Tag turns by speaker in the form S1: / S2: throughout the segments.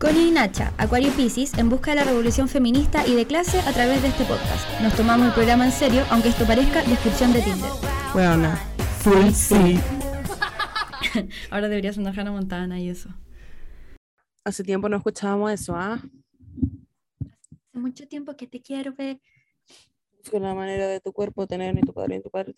S1: Connie y Nacha, Acuario Pisces, en busca de la revolución feminista y de clase a través de este podcast. Nos tomamos el programa en serio, aunque esto parezca descripción de Tinder.
S2: Bueno, full sí.
S1: Ahora deberías andar Hannah Montana y eso.
S2: Hace tiempo no escuchábamos eso, ¿ah?
S1: Hace mucho tiempo que te quiero ver.
S2: Con la manera de tu cuerpo tener ni tu padre ni tu padre.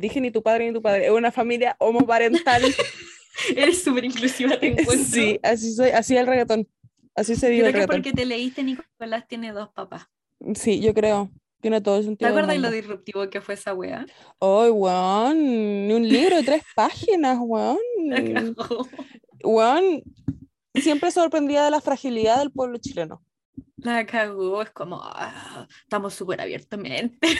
S2: Dije ni tu padre ni tu padre. Es una familia homoparental.
S1: Eres súper inclusiva, te encuentro.
S2: Sí, así soy, así el reggaetón. Así se vive
S1: Creo
S2: el
S1: que
S2: reggaetón.
S1: porque te leíste Nicolás tiene dos papás.
S2: Sí, yo creo. Tiene todo el
S1: ¿Te
S2: sentido. del
S1: acuerdas lo
S2: mundo.
S1: disruptivo que fue esa wea?
S2: Ay, weón. Ni un libro de tres páginas, weón. Weón. Siempre sorprendida de la fragilidad del pueblo chileno.
S1: La cagó, es como, ah, estamos súper abiertamente.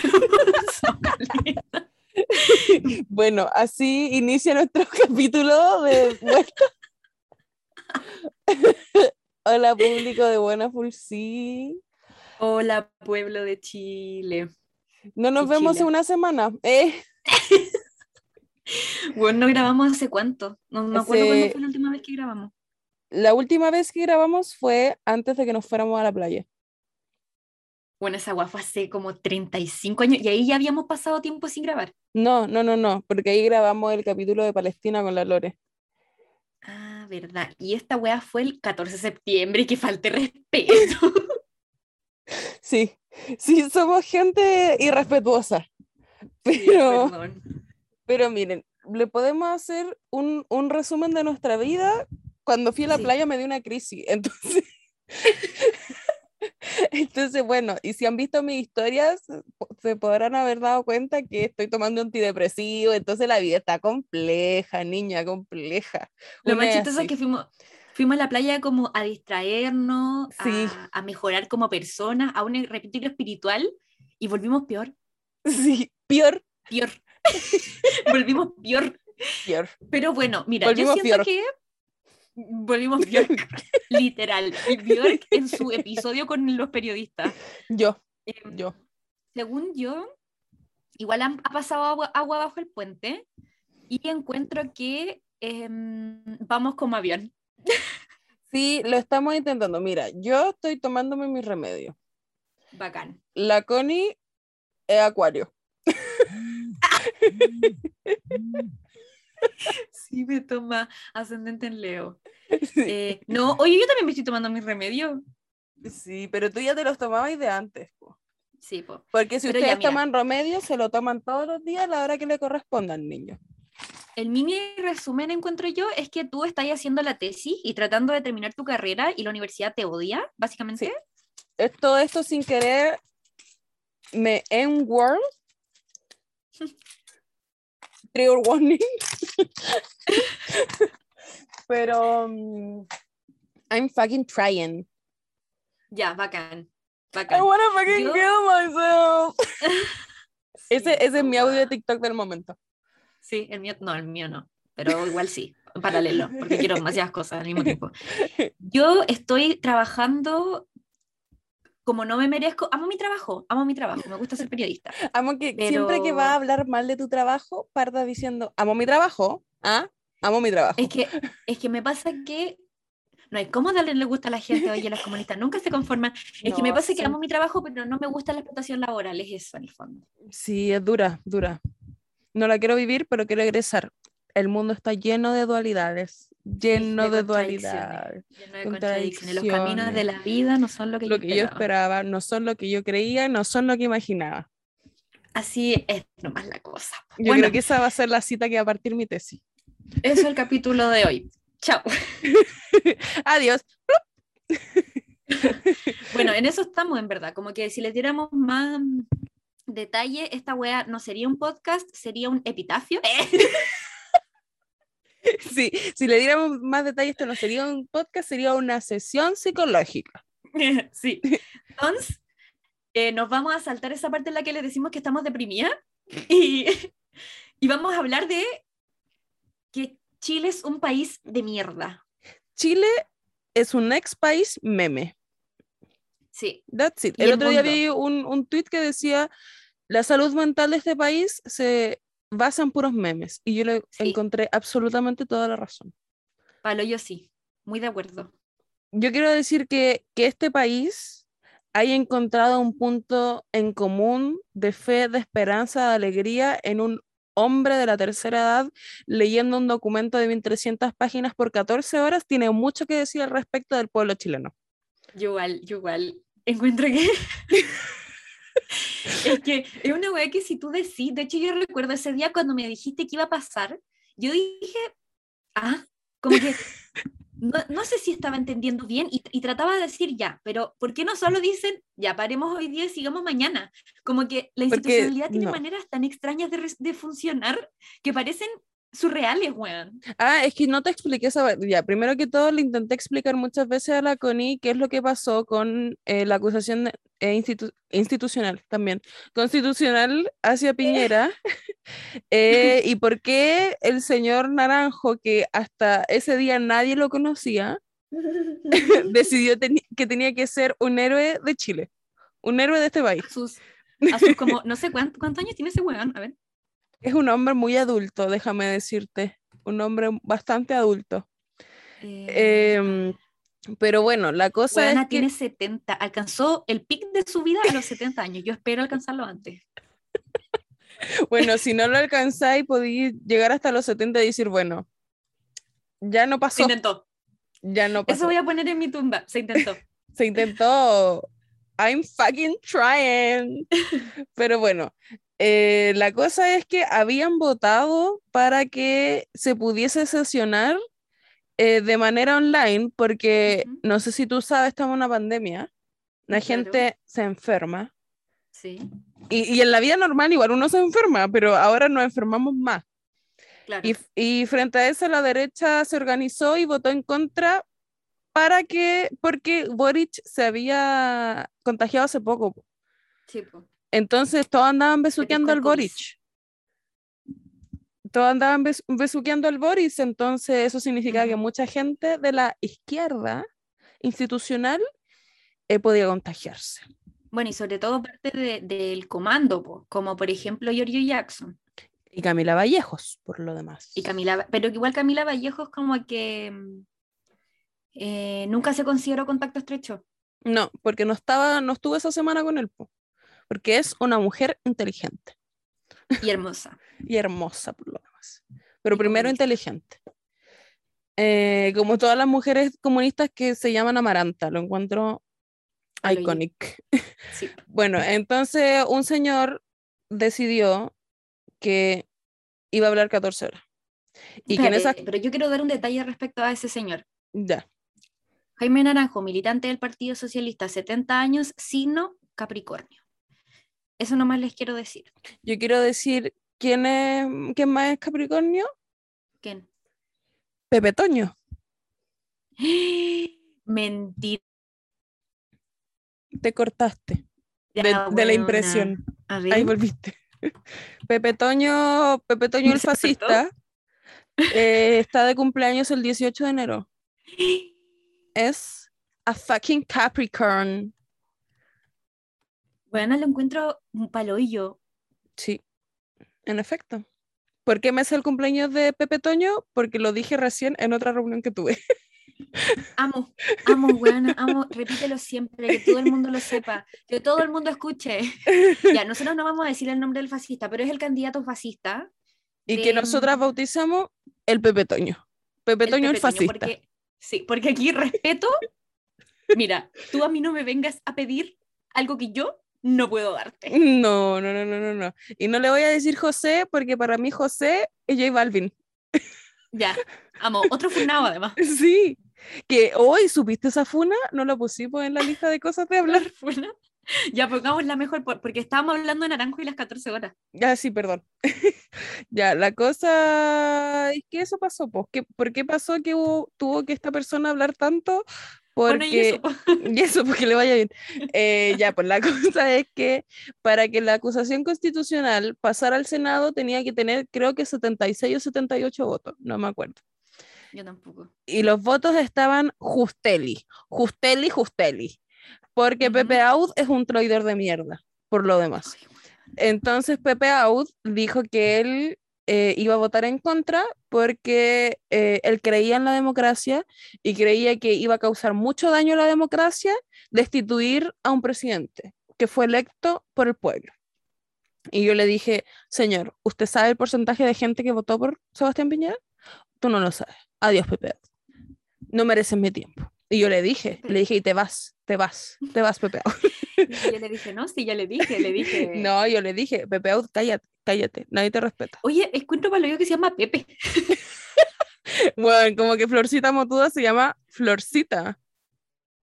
S2: Bueno, así inicia nuestro capítulo de vuelta. Hola, público de Buena Full Sí.
S1: Hola, pueblo de Chile.
S2: No nos vemos
S1: Chile.
S2: en una semana. Eh,
S1: Bueno, no grabamos hace cuánto. No me acuerdo cuándo fue la última vez que grabamos.
S2: la última vez que grabamos fue antes de que nos fuéramos a la playa.
S1: Bueno, esa guapa fue hace como 35 años y ahí ya habíamos pasado tiempo sin grabar.
S2: No, no, no, no, porque ahí grabamos el capítulo de Palestina con la Lore.
S1: Ah, verdad. Y esta wea fue el 14 de septiembre, que falte respeto.
S2: Sí, sí, somos gente irrespetuosa. Pero, pero miren, le podemos hacer un, un resumen de nuestra vida. Cuando fui a la
S1: Sí.
S2: playa me dio una crisis, entonces... Entonces, bueno, y si han visto mis historias, se podrán haber dado cuenta que estoy tomando antidepresivo, entonces la vida está compleja, niña, compleja.
S1: Lo más chistoso es que fuimos, fuimos a la playa como a distraernos,
S2: Sí.
S1: a, a mejorar como personas, a un retiro espiritual y volvimos peor,
S2: Sí, peor,
S1: peor. volvimos peor.
S2: peor.
S1: Pero bueno, mira,
S2: Volvimos
S1: yo siento
S2: Björk.
S1: que volvimos Björk, literal. Björk en su episodio con los periodistas.
S2: Yo,
S1: Em,
S2: yo.
S1: según yo, igual han- ha pasado agua, agua bajo el puente y encuentro que em, vamos como avión.
S2: Sí, lo estamos intentando. Mira, yo estoy tomándome mi remedio.
S1: Bacán.
S2: La Connie es acuario.
S1: Sí, me toma ascendente en Leo.
S2: Sí,
S1: Eh, no, oye, yo también me estoy tomando mi remedio.
S2: sí, pero tú ya te los tomabas de antes. po.
S1: Sí, po.
S2: Porque si
S1: Pero
S2: ustedes toman remedio, se lo toman todos los días a la hora que le corresponda al niño.
S1: El mini resumen, encuentro yo, es que tú estás haciendo la tesis y tratando de terminar tu carrera y la universidad te odia, básicamente.
S2: Sí. Todo esto sin querer me en world trigger warning pero um, I'm fucking trying
S1: Ya, bacán.
S2: I
S1: Bacán.
S2: wanna fucking
S1: Yo-
S2: kill myself
S1: Sí,
S2: ese, ese es mi audio de. TikTok del momento
S1: Sí, el mío, no, el mío no, pero igual sí, en paralelo, porque quiero demasiadas cosas al mismo tiempo. Yo estoy trabajando como no me merezco, amo mi trabajo, amo mi trabajo, me gusta ser periodista.
S2: amo que siempre que
S1: Pero-
S2: va a hablar mal de tu trabajo parta diciendo amo mi trabajo ah amo mi trabajo
S1: Es que, es que me pasa que no hay cómo darle le gusta a la gente, oye, las comunistas nunca se conforman. Es que me
S2: No,
S1: pasa que
S2: sí.
S1: amo mi trabajo, pero no me gusta la explotación laboral, es eso en el fondo.
S2: Sí, es dura, dura. No la quiero vivir, pero quiero egresar. El mundo está lleno de dualidades, lleno de,
S1: contradicciones,
S2: dualidades.
S1: Lleno de contradicciones. Los caminos de la vida no son lo que
S2: Lo
S1: yo
S2: que yo
S1: esperaba.
S2: esperaba no son lo que yo creía, no son lo que imaginaba.
S1: Así es nomás la cosa.
S2: Yo
S1: bueno,
S2: creo que esa va a ser la cita que va a partir mi tesis.
S1: eso es el capítulo de hoy. Chao.
S2: Adiós.
S1: Bueno, en eso estamos, en verdad. Como que si les diéramos más detalle, esta wea no sería un podcast, sería un epitafio.
S2: Sí, si le diéramos más detalles, esto no sería un podcast, sería una sesión psicológica.
S1: sí. Entonces, eh, nos vamos a saltar esa parte en la que les decimos que estamos deprimidas y, y vamos a hablar de que Chile es un país de mierda.
S2: Chile es un ex país meme.
S1: Sí,
S2: That's it. El,
S1: el
S2: otro día vi un, un tweet que decía, la salud mental de este país se basa en puros memes. Y yo le
S1: Sí.
S2: encontré absolutamente toda la razón.
S1: Palo, yo sí, muy de acuerdo.
S2: yo quiero decir que, que este país haya encontrado un punto en común de fe, de esperanza, de alegría en un hombre de la tercera edad leyendo un documento de 1300 páginas por 14 horas, tiene mucho que decir al respecto del pueblo chileno.
S1: Yo igual, yo igual. Encuentro que... es que es una weá que si tú decís, de hecho yo recuerdo ese día cuando me dijiste que iba a pasar, yo dije, ah, como que no, no sé si estaba entendiendo bien y, y, trataba de decir ya, pero ¿por qué no solo dicen ya paremos hoy día y sigamos mañana? Como que la institucionalidad Porque, tiene no. maneras tan extrañas de, de funcionar que parecen surreales, weón.
S2: Ah, es que no te expliqué esa. Ya, primero que todo, le intenté explicar muchas veces a la Connie qué es lo que pasó con eh, la acusación de, eh, institu institucional también, constitucional hacia Piñera, eh, y por qué el señor Naranjo, que hasta ese día nadie lo conocía, decidió que tenía que ser un héroe de Chile, un héroe de este país.
S1: A sus, a sus como, no sé cuántos, cuántos años tiene ese weón, a ver.
S2: Es un hombre muy adulto, déjame decirte. Un hombre bastante adulto. Eh... Eh, pero bueno, la cosa
S1: Buena
S2: es que...
S1: tiene 70, alcanzó el pic de su vida a los 70 años. Yo espero alcanzarlo antes.
S2: bueno, si no lo alcanzáis, podéis llegar hasta los 70 y decir, bueno, ya no pasó.
S1: Se intentó.
S2: Ya no pasó.
S1: Eso voy a poner en mi tumba. Se intentó.
S2: Se intentó. I'm fucking trying. Pero bueno, eh, la cosa es que habían votado para que se pudiese sesionar eh, de manera online, porque uh -huh. no sé si tú sabes, estamos en una pandemia, la claro. gente se enferma.
S1: Sí.
S2: Y, y, en la vida normal igual uno se enferma, pero ahora nos enfermamos más.
S1: Claro.
S2: Y, y frente a eso la derecha se organizó y votó en contra para que, porque Boric se había contagiado hace poco.
S1: Sí, po.
S2: Entonces todos andaban besuqueando al Boric. Todos andaban bes besuqueando al Boris, entonces eso significa uh -huh. que mucha gente de la izquierda institucional eh, podía contagiarse.
S1: Bueno, y sobre todo parte del de, comando, po, como por ejemplo Giorgio Jackson.
S2: Y Camila Vallejos, por lo demás.
S1: Y Camila, pero igual Camila Vallejos como que eh, nunca se consideró contacto estrecho.
S2: No, porque no estaba, no estuvo esa semana con él. Po porque es una mujer inteligente.
S1: Y hermosa.
S2: y hermosa, por lo demás. Pero y primero comunista. inteligente. Eh, como todas las mujeres comunistas que se llaman Amaranta, lo encuentro iconic.
S1: Sí.
S2: bueno, entonces un señor decidió que iba a hablar 14 horas.
S1: Y Espérate, que en. Pero yo quiero dar un detalle respecto a ese señor.
S2: Ya.
S1: Jaime Naranjo, militante del Partido Socialista, 70 años, signo Capricornio. Eso nomás les quiero decir.
S2: Yo quiero decir, ¿quién, es, ¿quién más es Capricornio?
S1: ¿Quién?
S2: Pepe Toño.
S1: Mentira.
S2: Te cortaste ya, de, bueno, de, la impresión. Ahí volviste. Pepe Toño, Pepe Toño el fascista, eh, está de cumpleaños el 18 de enero. Es a fucking Capricorn.
S1: Bueno, lo encuentro un paloillo.
S2: Sí, en efecto. ¿Por qué me hace el cumpleaños de Pepe Toño? Porque lo dije recién en otra reunión que tuve.
S1: Amo, amo, weón, amo, repítelo siempre, que todo el mundo lo sepa, que todo el mundo escuche. Ya, nosotros no vamos a decir el nombre del fascista, pero es el candidato fascista.
S2: Y de... que nosotras bautizamos el Pepe Toño. Pepe Toño Pepe el fascista.
S1: porque, sí, porque aquí respeto. Mira, tú a mí no me vengas a pedir algo que yo no puedo darte.
S2: No, no, no, no, no, no. Y no le voy a decir José porque para mí José es J Balvin.
S1: Ya, amo. Otro funado además.
S2: Sí. Que hoy supiste esa funa, no lo pusimos en la lista de cosas de hablar.
S1: ¿Funa? Ya pongámosla mejor porque estábamos hablando de Naranjo y las 14 horas.
S2: Ya, sí, perdón. ya, la cosa es que eso pasó, pues. ¿Qué, ¿Por qué pasó que hubo, tuvo que esta persona hablar tanto? Porque,
S1: bueno, y, eso.
S2: y eso, porque le vaya bien. Eh, ya, pues la cosa es que para que la acusación constitucional pasara al Senado tenía que tener, creo que 76 o 78 votos, no me acuerdo.
S1: Yo tampoco.
S2: Y los votos estaban Justeli, Justeli, Justeli. Porque uh -huh. Pepe Aud es un traidor de mierda, por lo demás. Entonces Pepe Aud dijo que él eh, iba a votar en contra porque eh, él creía en la democracia y creía que iba a causar mucho daño a la democracia destituir a un presidente que fue electo por el pueblo. Y yo le dije, señor, ¿usted sabe el porcentaje de gente que votó por Sebastián Piñera? Tú no lo sabes. Adiós, Pepe. No mereces mi tiempo. Y yo le dije, le dije, y te vas, te vas, te vas, Pepe.
S1: Y yo le dije, no, sí, ya le dije, le dije.
S2: No, yo le dije, Pepe, cállate, cállate, nadie te respeta.
S1: Oye, encuentro para lo que se llama Pepe.
S2: bueno, como que Florcita Motuda se llama Florcita.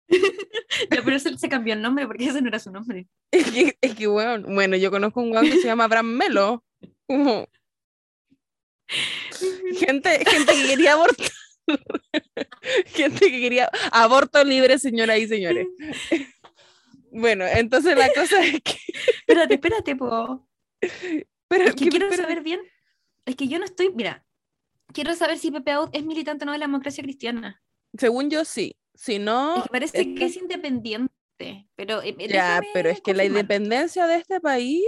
S1: ya, pero se, se cambió el nombre porque ese no era su nombre.
S2: Es que, es que bueno, bueno, yo conozco un weón que se llama Abraham Melo. Como... Gente, gente que quería abortar. gente que quería aborto libre, señoras y señores. Bueno, entonces la cosa es que.
S1: espérate, espérate, po. Pero es que, quiero saber bien. Es que yo no estoy. Mira, quiero saber si Pepe Out es militante o no de la democracia cristiana.
S2: Según yo, sí. Si no.
S1: Es que parece que es independiente. Pero, eh,
S2: ya, pero es que la independencia de este país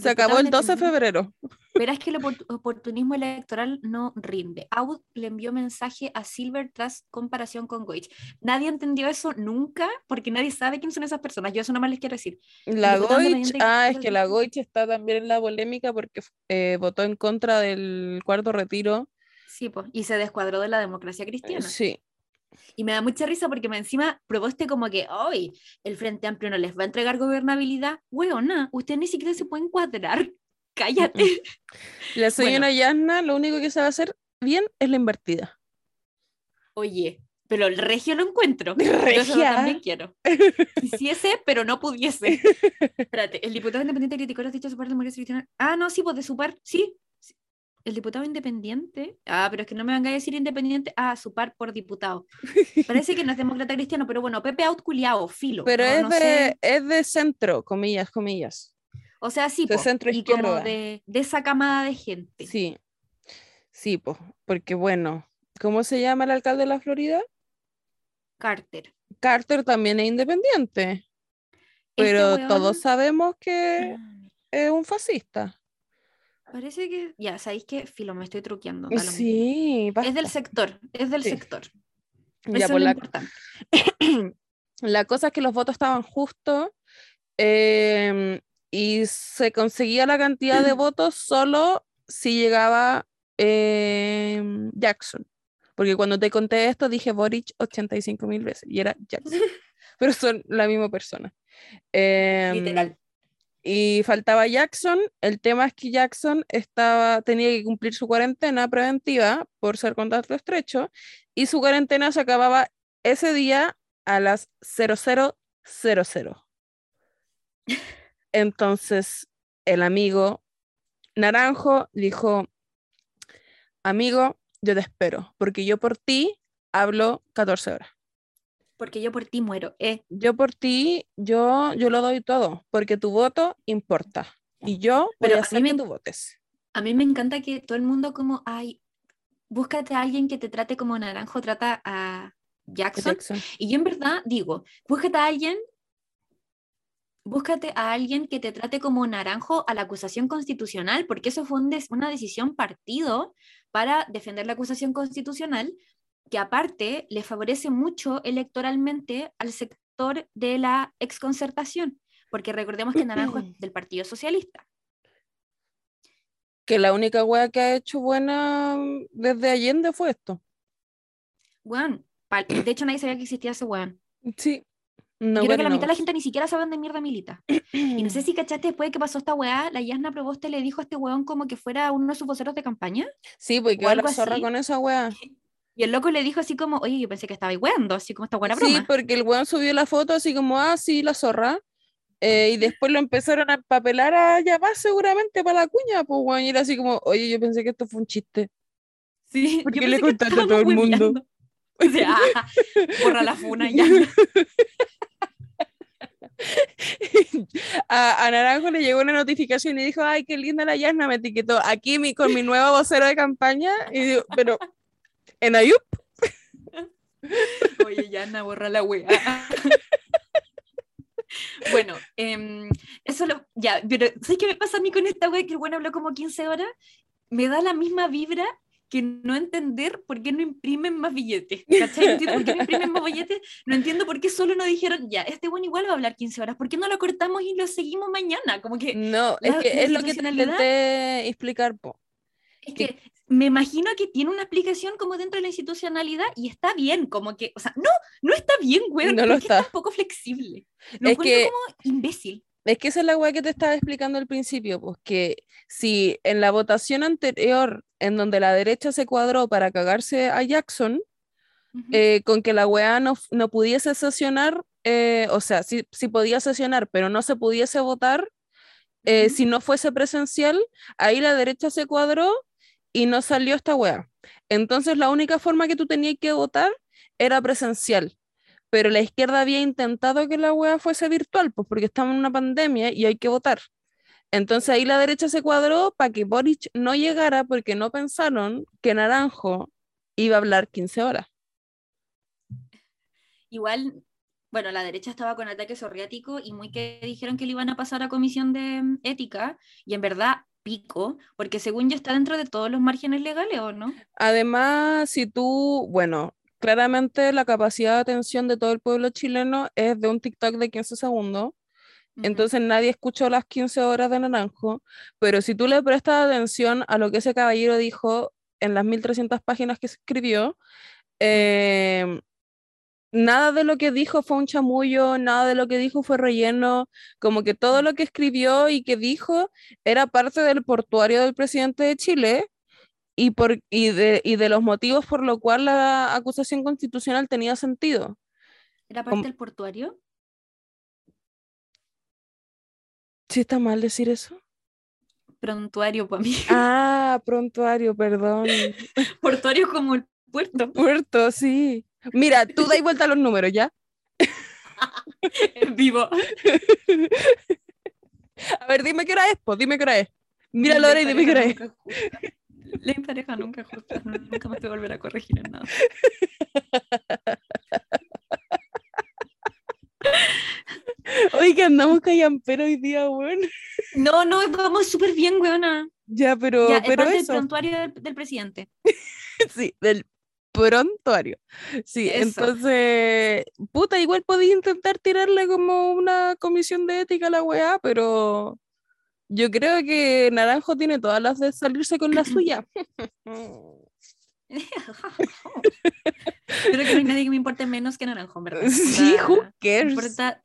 S2: se acabó el 12 de febrero.
S1: Pero es que el oportunismo electoral no rinde. Out le envió mensaje a Silver tras comparación con Goich. Nadie entendió eso nunca porque nadie sabe quién son esas personas. Yo eso nomás les quiero decir.
S2: La Goich, ah, es que la Goich está también en la polémica porque eh, votó en contra del cuarto retiro.
S1: Sí, pues, y se descuadró de la democracia cristiana.
S2: Sí,
S1: y me da mucha risa porque me encima probaste como que, hoy el Frente Amplio no les va a entregar gobernabilidad. Weona, usted ni siquiera se puede encuadrar. Cállate.
S2: La señora Yasna lo único que sabe hacer bien es la invertida.
S1: Oye, pero el regio lo encuentro.
S2: Regia.
S1: Yo también quiero. Quisiese, pero no pudiese. Espérate, el diputado independiente criticó las dichas su parte de Cristiana. Ah, no, sí, pues de su par, sí, el diputado independiente. Ah, pero es que no me van a decir independiente. Ah, su par por diputado. Parece que no es demócrata cristiano, pero bueno, Pepe out filo.
S2: Pero es, de, es de centro, comillas, comillas.
S1: O sea, sí,
S2: de centro
S1: y como de, de, esa camada de gente.
S2: Sí, sí, porque bueno, ¿cómo se llama el alcalde de la Florida?
S1: Carter.
S2: Carter también es independiente, este pero todos sabemos que ah. es un fascista.
S1: Parece que, ya, sabéis que, filo, me estoy truqueando.
S2: Sí,
S1: es del sector, es del sector.
S2: Ya, por la... la cosa es que los votos estaban justos em, y se conseguía la cantidad de votos solo si llegaba em, Jackson. Porque cuando te conté esto dije Boric 85 mil veces y era Jackson. Pero son la misma persona. Em,
S1: Literal
S2: y faltaba Jackson. El tema es que Jackson estaba, tenía que cumplir su cuarentena preventiva por ser contacto estrecho y su cuarentena se acababa ese día a las 0000. Entonces el amigo Naranjo dijo, amigo, yo te espero, porque yo por ti hablo 14 horas
S1: porque yo por ti muero. Eh.
S2: Yo por ti, yo, yo lo doy todo, porque tu voto importa. Y yo voy a hacer que tú votes.
S1: A mí me encanta que todo el mundo como, ay, búscate a alguien que te trate como naranjo, trata a Jackson. Y yo en verdad digo, búscate a alguien, búscate a alguien que te trate como naranjo a la acusación constitucional, porque eso fue una decisión partido para defender la acusación constitucional, que aparte le favorece mucho electoralmente al sector de la exconcertación, porque recordemos que Naranjo es del Partido Socialista.
S2: Que la única wea que ha hecho buena desde Allende fue esto.
S1: Weón, de hecho nadie sabía que existía ese weón.
S2: Sí.
S1: No, Yo creo que la mitad de la gente ni siquiera sabe dónde mierda milita. y no sé si cachaste después de que pasó esta weá, la Yasna Proboste le dijo a este weón como que fuera uno de sus voceros de campaña.
S2: Sí, pues que la zorra con esa weá.
S1: Y el loco le dijo así como, oye, yo pensé que estaba weando, así como esta buena broma.
S2: Sí, porque el weón subió la foto así como, ah, sí, la zorra. Eh, y después lo empezaron a empapelar a va seguramente para la cuña, pues weón. Y era así como, oye, yo pensé que esto fue un chiste.
S1: Sí,
S2: porque le contaste a todo el mundo.
S1: O sea, borra la funa ya.
S2: a, Naranjo le llegó una notificación y dijo, ay, qué linda la Yasna, me etiquetó aquí mi, con mi nueva vocera de campaña. Y digo, pero en Ayup.
S1: Oye, ya borra la wea. bueno, em, eso lo, ya, pero ¿sabes qué me pasa a mí con esta wea? Que el bueno habló como 15 horas me da la misma vibra que no entender por qué no imprimen más billetes. ¿Cachai? No entiendo por qué no imprimen más billetes. No entiendo por qué solo no dijeron, ya, este bueno igual va a hablar 15 horas. ¿Por qué no lo cortamos y lo seguimos mañana? Como que.
S2: No, es
S1: la-
S2: que
S1: la
S2: es lo que te intenté explicar, po.
S1: Es que me imagino que tiene una explicación como dentro de la institucionalidad y está bien, como que, o sea, no, no está bien, güey.
S2: No lo
S1: es
S2: está.
S1: tan poco flexible. Lo
S2: Es que-
S1: como imbécil.
S2: Es que esa es la weá que te estaba explicando al principio, pues que si en la votación anterior, en donde la derecha se cuadró para cagarse a Jackson, eh, con que la weá no, no pudiese sesionar, eh, o sea, sí, sí podía sesionar, pero no se pudiese votar, eh,
S1: Ujú.
S2: si no fuese presencial, ahí la derecha se cuadró y no salió esta weá. Entonces la única forma que tú tenías que votar era presencial. Pero la izquierda había intentado que la weá fuese virtual, pues porque estamos en una pandemia y hay que votar. Entonces ahí la derecha se cuadró para que Boric no llegara porque no pensaron que Naranjo iba a hablar 15 horas.
S1: Igual, bueno, la derecha estaba con ataque psoriático y muy que dijeron que le iban a pasar a comisión de ética y en verdad pico, porque según yo está dentro de todos los márgenes legales, ¿o no?
S2: Además, si tú, bueno, claramente la capacidad de atención de todo el pueblo chileno es de un TikTok de 15 segundos. Entonces nadie escuchó las 15 horas de Naranjo, pero si tú le prestas atención a lo que ese caballero dijo en las 1300 páginas que escribió, eh, nada de lo que dijo fue un chamullo, nada de lo que dijo fue relleno, como que todo lo que escribió y que dijo era parte del portuario del presidente de Chile y, por, y, de, y de los motivos por lo cual la acusación constitucional tenía sentido.
S1: ¿Era
S2: como-
S1: parte del portuario?
S2: ¿Sí está mal decir eso?
S1: Prontuario para mí.
S2: Ah, prontuario, perdón.
S1: portuario como el puerto.
S2: Puerto, sí. Mira, tú dais vuelta a los números, ¿ya?
S1: en vivo.
S2: A ver, dime qué hora es, pues, dime qué hora es. Mira la hora y dime qué hora es.
S1: La pareja nunca es justa, nunca me puedo volver a corregir en nada.
S2: Oye, que andamos callampero hoy día, weón.
S1: No, no, vamos súper bien, weona.
S2: Ya, pero,
S1: Ya, es
S2: pero
S1: parte del
S2: eso,
S1: prontuario del, del presidente.
S2: sí, del prontuario. Sí,
S1: Eso.
S2: entonces, puta, igual podía intentar tirarle como una comisión de ética a la weá, pero yo creo que Naranjo tiene todas las de salirse con la suya.
S1: Creo que no hay nadie que me importe menos que Naranjo, verdad.
S2: Sí,
S1: Onda,
S2: who cares?
S1: importa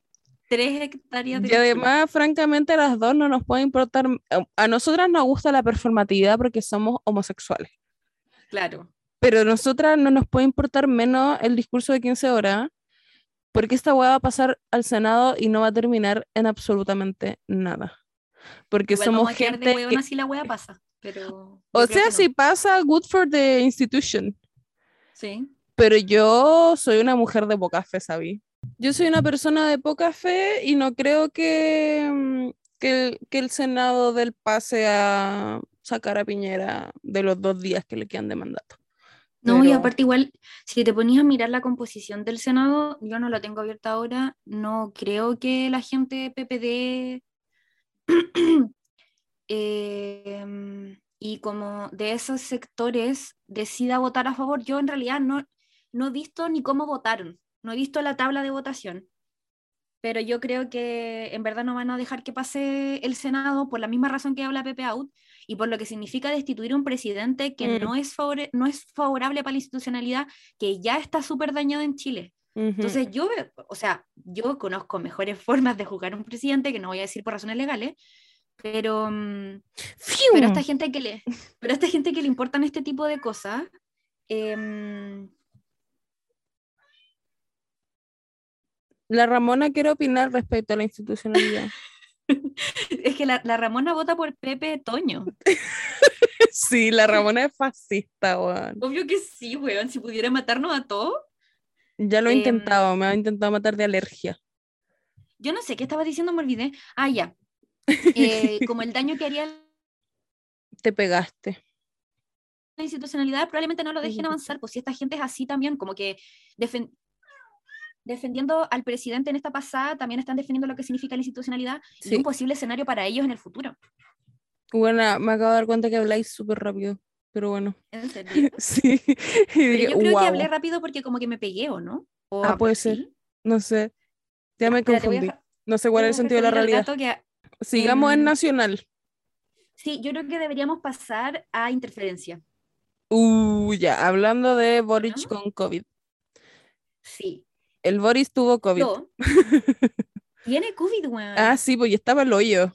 S1: tres hectáreas de
S2: Y además, francamente, a las dos no nos puede importar. a- A nosotras nos gusta la performatividad porque somos homosexuales.
S1: Claro.
S2: Pero a nosotras no nos puede importar menos el discurso de 15 horas porque esta hueá va a pasar al Senado y no va a terminar en absolutamente nada. Porque
S1: Igual
S2: somos gente. que-
S1: huevona si la wea pasa. Pero
S2: o sea,
S1: que no.
S2: si pasa, good for the institution.
S1: Sí.
S2: Pero yo soy una mujer de poca fe, ¿sabí? Yo soy una persona de poca fe y no creo que, mm, que, el, que el Senado del pase a sacar a Piñera de los dos días que le quedan de mandato.
S1: No, y aparte igual, si te ponías a mirar la composición del Senado, yo no la tengo abierta ahora, no creo que la gente PPD em, y como de esos sectores decida votar a favor. Yo en realidad no, no he visto ni cómo votaron, no he visto la tabla de votación, pero yo creo que en verdad no van a dejar que pase el Senado por la misma razón que habla Pepe Out y por lo que significa destituir a un presidente que
S2: Mm.
S1: no, es favore- no es favorable para la institucionalidad, que ya está súper dañado en Chile. Entonces yo, o sea, yo conozco mejores formas de juzgar a un presidente, que no voy a decir por razones legales, pero, mm, pero a esta gente que le, pero a esta gente que le importan este tipo de cosas, em,
S2: La Ramona quiere opinar respecto a la institucionalidad.
S1: es que la, la Ramona vota por Pepe Toño.
S2: sí, la Ramona es fascista, weón.
S1: Obvio que sí, weón, si pudiera matarnos a todos.
S2: Ya lo he
S1: Em,
S2: intentado, me ha intentado matar de alergia.
S1: Yo no sé qué estaba diciendo, me olvidé. Ah, ya. Eh, como el daño que haría
S2: Te pegaste.
S1: la institucionalidad, probablemente no lo dejen avanzar, pues si esta gente es así también, como que defen- defendiendo al presidente en esta pasada, también están defendiendo lo que significa la institucionalidad
S2: Sí.
S1: y un posible escenario para ellos en el futuro.
S2: Bueno, me acabo de dar cuenta que habláis súper rápido, pero bueno.
S1: ¿En serio?
S2: Sí. Y
S1: Pero
S2: dije,
S1: yo creo que hablé rápido porque como que me pegué, ¿o no? ¿O
S2: Ah, puede
S1: sí?
S2: ser. No sé. Ya me
S1: a
S2: confundí. No sé cuál es el sentido de la realidad.
S1: que-
S2: Sigamos en
S1: em,
S2: Nacional.
S1: Sí, yo creo que deberíamos pasar a interferencia.
S2: Uh, ya, hablando de Boric
S1: ¿No?
S2: con COVID.
S1: Sí.
S2: El Boris tuvo COVID.
S1: Yo. Tiene COVID, weón.
S2: Ah, sí, pues y estaba el hoyo.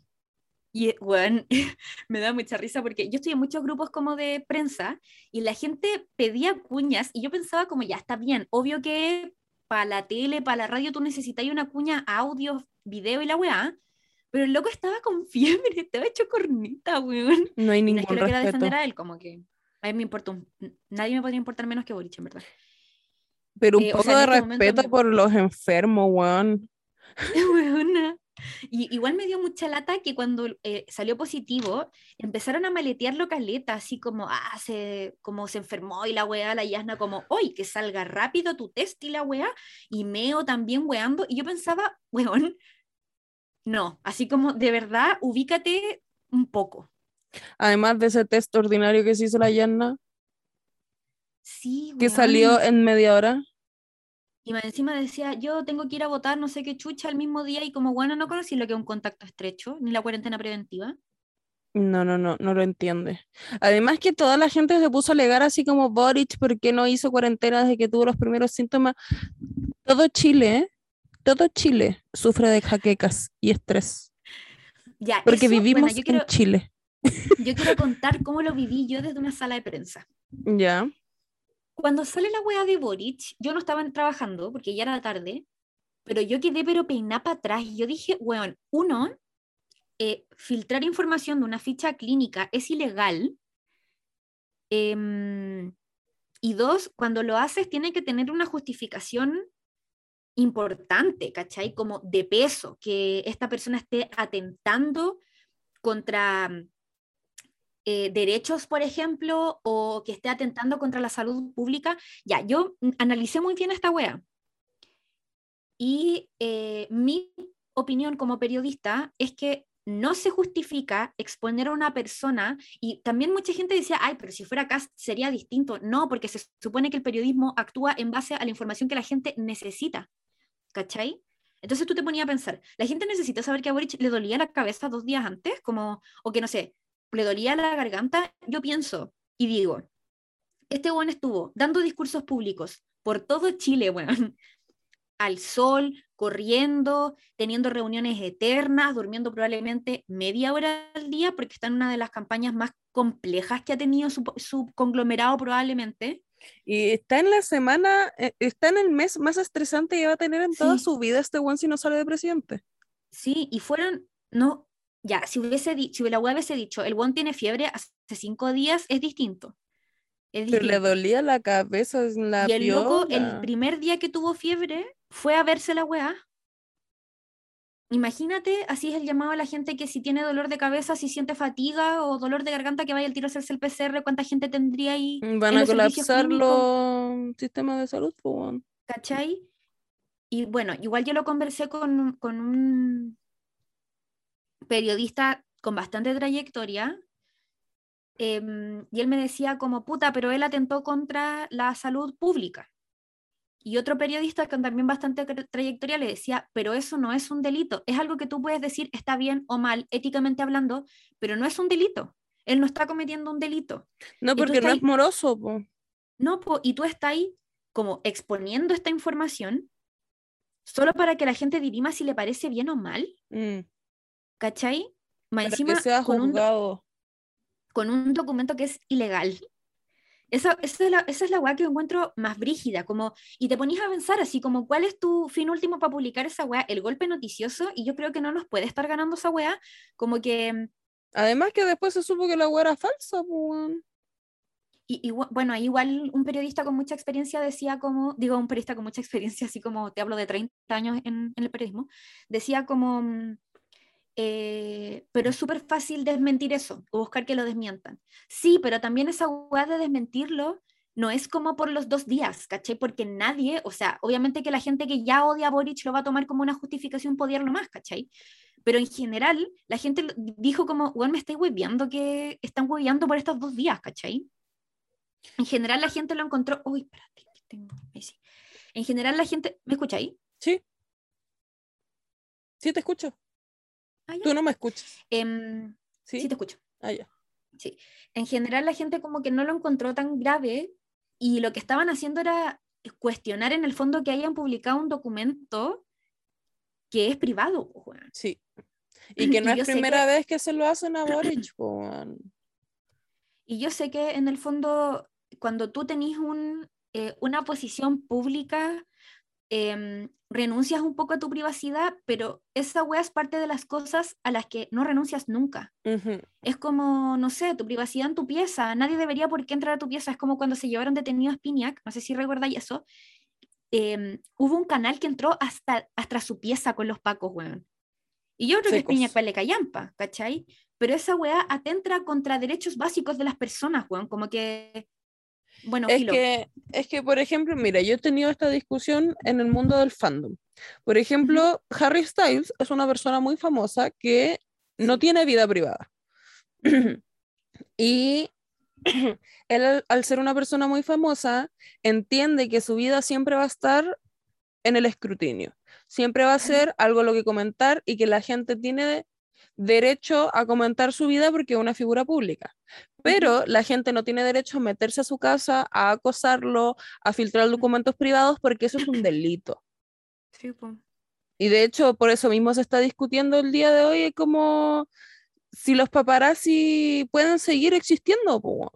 S1: Y, weón, me da mucha risa porque yo estoy en muchos grupos como de prensa y la gente pedía cuñas y yo pensaba como, ya está bien, obvio que para la tele, para la radio tú necesitas una cuña, audio, video y la weá, pero el loco estaba con fiebre, estaba hecho cornita, weón.
S2: No hay
S1: Y no es
S2: ningún
S1: que lo quiera defender a él, como que a mí me importa un- nadie me podría importar menos que Boric, en verdad.
S2: Pero un
S1: Eh, o
S2: poco
S1: sea, en
S2: de
S1: este
S2: respeto
S1: me-
S2: por los enfermos, weón.
S1: Weona. Y igual me dio mucha lata que cuando eh, salió positivo empezaron a maletearlo caleta, así como, ah, se, como se enfermó y la weá, la yasna, como, hoy que salga rápido tu test y la weá, y Meo también weando. Y yo pensaba, weón, no, así como de verdad, ubícate un poco.
S2: Además de ese test ordinario que se hizo la Yanna,
S1: Sí,
S2: que salió en media hora.
S1: Y encima decía, yo tengo que ir a votar no sé qué chucha el mismo día y como, bueno, no conocí lo que es un contacto estrecho, ni la cuarentena preventiva.
S2: No, no, no, no lo entiende. Además que toda la gente se puso a alegar así como Boric, ¿por qué no hizo cuarentena desde que tuvo los primeros síntomas? Todo Chile, todo Chile sufre de jaquecas y estrés,
S1: Ya,
S2: porque
S1: eso, bueno,
S2: vivimos
S1: yo
S2: en
S1: quiero,
S2: Chile.
S1: yo quiero contar cómo lo viví yo desde una sala de prensa.
S2: Ya,
S1: Cuando sale la wea de Boric, yo no estaba trabajando porque ya era tarde, pero yo quedé pero peiná para atrás y yo dije, weón, uno, eh, filtrar información de una ficha clínica es ilegal. em, y dos, cuando lo haces tiene que tener una justificación importante, ¿cachai? Como de peso, que esta persona esté atentando contra eh, derechos, por ejemplo, o que esté atentando contra la salud pública. Ya, yo analicé muy bien esta wea. Y eh, mi opinión como periodista es que no se justifica exponer a una persona, y también mucha gente decía, ay, pero si fuera acá sería distinto. No, porque se supone que el periodismo actúa en base a la información que la gente necesita. ¿Cachai? Entonces tú te ponías a pensar, la gente necesita saber que a Boric le dolía la cabeza dos días antes, como, o que no sé, le dolía la garganta. Yo pienso y digo, este weón estuvo dando discursos públicos por todo Chile, weón, al sol, corriendo, teniendo reuniones eternas, durmiendo probablemente media hora al día, porque está en una de las campañas más complejas que ha tenido su, su conglomerado probablemente.
S2: y está en la semana, eh, está en el mes más estresante que va a tener en toda
S1: Sí.
S2: su vida este one si no sale de presidente.
S1: Sí, y fueron, no, ya, si hubiese si la web hubiese dicho, el buen tiene fiebre hace cinco días, es distinto. Es
S2: Pero le dolía la cabeza en la
S1: Y el loco, el primer día que tuvo fiebre, fue a verse la weá. Imagínate, así es el llamado a la gente que si tiene dolor de cabeza, si siente fatiga o dolor de garganta, que vaya al tiro a hacerse el PCR, ¿cuánta gente tendría ahí?
S2: Van
S1: en
S2: a colapsar los sistemas de salud, weón.
S1: ¿Cachai? Y bueno, igual yo lo conversé con, con un periodista con bastante trayectoria, em, y él me decía como, puta, pero él atentó contra la salud pública. Y otro periodista con también bastante tra- trayectoria le decía, pero eso no es un delito, es algo que tú puedes decir está bien o mal, éticamente hablando, pero no es un delito. Él no está cometiendo un delito.
S2: No, porque no
S1: estás
S2: es moroso, po.
S1: No, po, y tú estás ahí como exponiendo esta información solo para que la gente dirima si le parece bien o mal,
S2: Mm,
S1: ¿cachai? Más
S2: Para
S1: encima
S2: que sea
S1: con un, con un documento que es ilegal. Esa, esa es la, esa es la weá que yo encuentro más brígida, como, y te ponías a pensar así como, ¿cuál es tu fin último para publicar esa weá? El golpe noticioso, y yo creo que no nos puede estar ganando esa weá, como que mm,
S2: Además que después se supo que la weá era falsa, weón.
S1: Y, y bu- bueno, igual un periodista con mucha experiencia decía como, digo, un periodista con mucha experiencia, así como te hablo de 30 años en, en el periodismo, decía como, mm, eh, pero es súper fácil desmentir eso o buscar que lo desmientan. Sí, pero también esa hueá de desmentirlo no es como por los dos días, ¿cachai? Porque nadie, o sea, obviamente que la gente que ya odia a Boric lo va a tomar como una justificación para odiarlo más, ¿cachai? Pero en general, la gente dijo como, bueno, me estáis hueveando que están hueveando por estos dos días, ¿cachai? En general la gente lo encontró, uy, espérate, que tengo. En general la gente, ¿me escucháis?
S2: Sí. Sí, te escucho.
S1: Ah.
S2: Tú no me escuchas.
S1: Em,
S2: Sí.
S1: sí, te escucho.
S2: Ah, ya.
S1: Sí. En general la gente como que no lo encontró tan grave y lo que estaban haciendo era cuestionar en el fondo que hayan publicado un documento que es privado.
S2: Sí. Y que no
S1: Y
S2: es primera
S1: que-
S2: vez que se lo hacen a Boric, weón.
S1: Y yo sé que en el fondo cuando tú tenés un, eh, una posición pública, em, renuncias un poco a tu privacidad, pero esa wea es parte de las cosas a las que no renuncias nunca. Es como, no sé, tu privacidad en tu pieza. Nadie debería por qué entrar a tu pieza. Es como cuando se llevaron detenido a Spiniak, no sé si recordáis eso. em, hubo un canal que entró hasta, hasta su pieza con los pacos, weón. Y yo creo que
S2: Secos.
S1: Spiniak vale callampa, ¿cachai? Pero esa weá atenta contra derechos básicos de las personas, weón. Como que, bueno,
S2: Es que, es que, por ejemplo, mira, yo he tenido esta discusión en el mundo del fandom. Por ejemplo, Harry Styles es una persona muy famosa que no tiene vida privada. y él, al- al ser una persona muy famosa, entiende que su vida siempre va a estar en el escrutinio. Siempre va a ser algo lo que comentar y que la gente tiene derecho a comentar su vida porque es una figura pública. Pero la gente no tiene derecho a meterse a su casa, a acosarlo, a filtrar documentos privados porque eso es un delito.
S1: Sí, po.
S2: Y de hecho, por eso mismo se está discutiendo el día de hoy como si los paparazzi pueden seguir existiendo. po.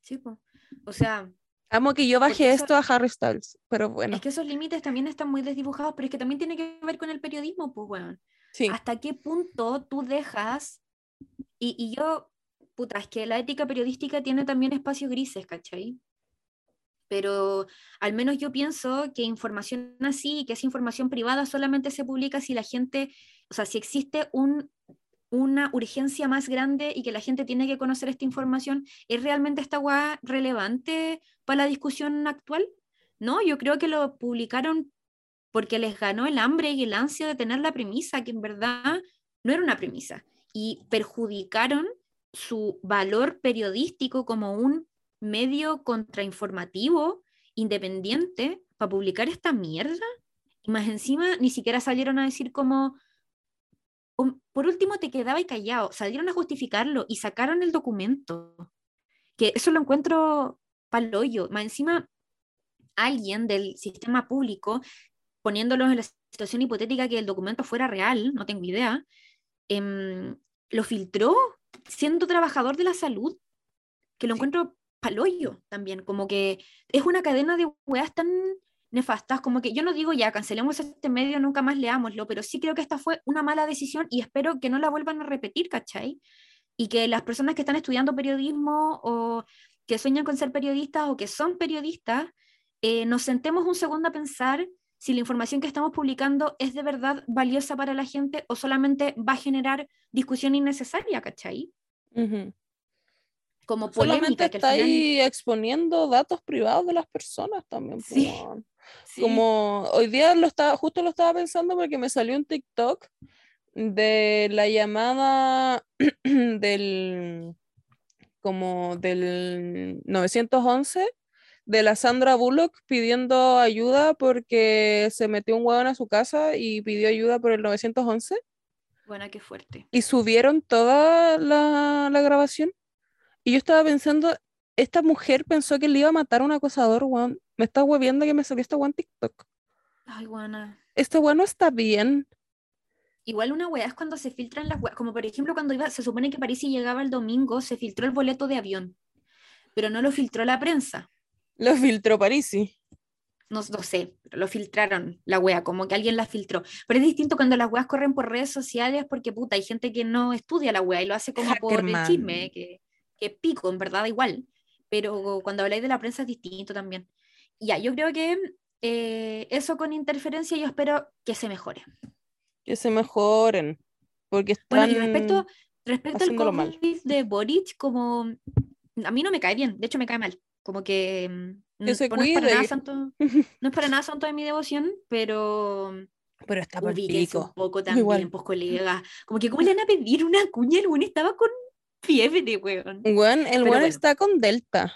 S1: Sí, po. O sea,
S2: Amo que yo bajé
S1: eso-
S2: esto a Harry Styles, pero bueno,
S1: es que esos límites también están muy desdibujados, pero es que también tiene que ver con el periodismo, pues, weón.
S2: Sí.
S1: ¿Hasta qué punto tú dejas? Y, y yo, puta, es que la ética periodística tiene también espacios grises, ¿cachai? Pero al menos yo pienso que información así, que es información privada, solamente se publica si la gente, o sea, si existe un, una urgencia más grande y que la gente tiene que conocer esta información, ¿es realmente esta guay relevante para la discusión actual? No, yo creo que lo publicaron porque les ganó el hambre y el ansia de tener la premisa, que en verdad no era una premisa, y perjudicaron su valor periodístico como un medio contrainformativo independiente para publicar esta mierda. Y más encima ni siquiera salieron a decir como, o- por último te quedaba y callado, salieron a justificarlo y sacaron el documento. Que eso lo encuentro paloyo. Más encima, alguien del sistema público poniéndolos en la situación hipotética que el documento fuera real, no tengo idea, em, lo filtró siendo trabajador de la salud, que lo encuentro paloyo también, como que es una cadena de weas tan nefastas, como que yo no digo ya, cancelemos este medio, nunca más leámoslo, pero sí creo que esta fue una mala decisión y espero que no la vuelvan a repetir, ¿cachai? Y que las personas que están estudiando periodismo o que sueñan con ser periodistas o que son periodistas, eh, nos sentemos un segundo a pensar si la información que estamos publicando es de verdad valiosa para la gente o solamente va a generar discusión innecesaria, ¿cachai? Como
S2: Solamente
S1: polémica que al
S2: está
S1: final-
S2: ahí exponiendo datos privados de las personas también.
S1: Sí.
S2: weón.
S1: Sí.
S2: Como hoy día lo estaba, justo lo estaba pensando porque me salió un TikTok de la llamada del como del 911 de la Sandra Bullock pidiendo ayuda porque se metió un huevón a su casa y pidió ayuda por el 911
S1: Bueno, qué fuerte.
S2: y subieron toda la, la grabación. Y yo estaba pensando, esta mujer pensó que le iba a matar a un acosador, weón. Me está hueviendo que me salió esta weón TikTok.
S1: Ay, guana.
S2: Este weón no está bien.
S1: Igual una weá es cuando se filtran las weas, como por ejemplo cuando iba, se supone que París llegaba el domingo, se filtró el boleto de avión, pero no lo filtró la prensa.
S2: Lo filtró Parisi.
S1: No, no sé, pero lo filtraron la wea, como que alguien la filtró. Pero es distinto cuando las weas corren por redes sociales porque puta, hay gente que no estudia la wea y lo hace como por el
S2: Hackerman.
S1: chisme, que, que pico, en verdad, igual. Pero cuando habláis de la prensa es distinto también. Ya, yo creo que eh, eso con interferencia yo espero que se mejore.
S2: Que se mejoren. Porque
S1: Bueno,
S2: están...
S1: y respecto, respecto al COVID
S2: mal.
S1: de Boric, como a mí no me cae bien, de hecho me cae mal. Como que mm, no, pues no es para nada santo, no es para nada santo de mi devoción, pero
S2: Pero está por
S1: Ubíquense un
S2: pico.
S1: poco también,
S2: Igual.
S1: pues colega. Como que, ¿cómo le van a pedir una cuña? El weón estaba con fiebre, weón.
S2: Weón, el weón
S1: bueno.
S2: está con Delta.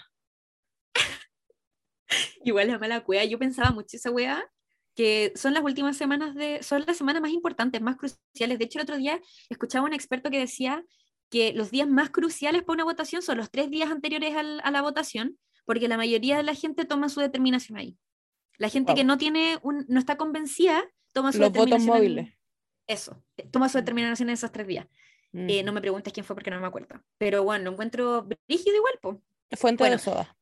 S1: Igual la mala cueva. Yo pensaba mucho esa weá, que son las últimas semanas de. Son las semanas más importantes, más cruciales. De hecho, el otro día escuchaba a un experto que decía que los días más cruciales para una votación son los tres días anteriores al- a la votación, porque la mayoría de la gente toma su determinación ahí. La gente que
S2: Wow.
S1: no tiene un, no está convencida toma su
S2: Los votos
S1: determinación. en-
S2: móviles.
S1: Eso, toma su determinación en esos tres días. Eh,
S2: Mm.
S1: no me preguntes quién fue porque no me acuerdo. Pero bueno, lo encuentro rígido igual, po.
S2: Fuente
S1: bueno.
S2: de soda.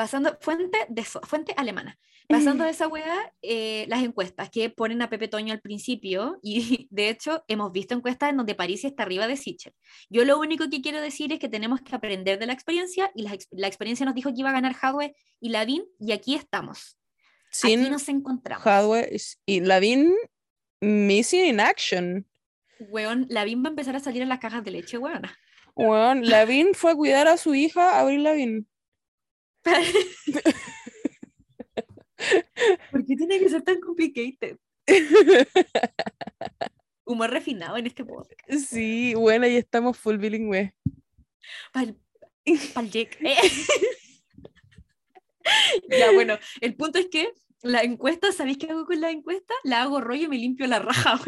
S1: Pasando, fuente, de fuente alemana. Pasando de esa weá, eh, las encuestas que ponen a Pepe Toño al principio, y de hecho hemos visto encuestas en donde París está arriba de Sichel. Yo lo único que quiero decir es que tenemos que aprender de la experiencia, y la, la experiencia nos dijo que iba a ganar Hadwe y Ladin, y aquí estamos.
S2: Sin
S1: aquí nos encontramos.
S2: Hadwe y Ladin missing in action.
S1: Weón, Lavin va a empezar a salir en las cajas de leche, weona.
S2: Weón, Lavin fue a cuidar a su hija, Abril Lavin.
S1: ¿Por qué tiene que ser tan complicated? Humor refinado en este podcast.
S2: Sí, bueno, ahí estamos full bilingüe.
S1: Pal, pal Jake. Eh. ya, bueno, el punto es que la encuesta, ¿sabéis qué hago con la encuesta? La hago rollo y me limpio la raja.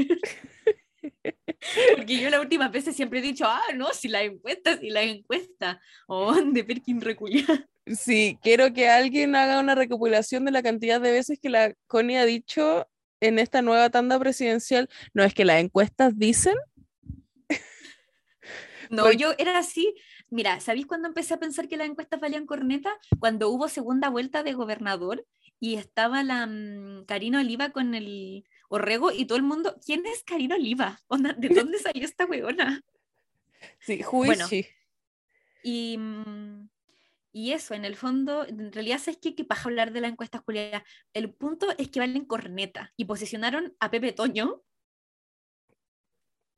S1: Porque yo las últimas veces siempre he dicho, ah, no, si la encuesta, si la encuesta. Oh, de Perkin reculia.
S2: Sí, quiero que alguien haga una recopilación de la cantidad de veces que la Connie ha dicho en esta nueva tanda presidencial. No es que las encuestas dicen.
S1: No,
S2: Porque-
S1: yo era así. Mira, ¿sabéis cuando empecé a pensar que las encuestas valían corneta? Cuando hubo segunda vuelta de gobernador y estaba la Karina Oliva con el Orrego y todo el mundo, ¿quién es Karina Oliva? Onda, ¿De dónde salió esta weona?
S2: Sí, is
S1: Bueno. Y, mm, y eso, en el fondo, en realidad, ¿sabes qué? Que paja hablar de las encuestas, Julia. El punto es que valen corneta y posicionaron a Pepe Toño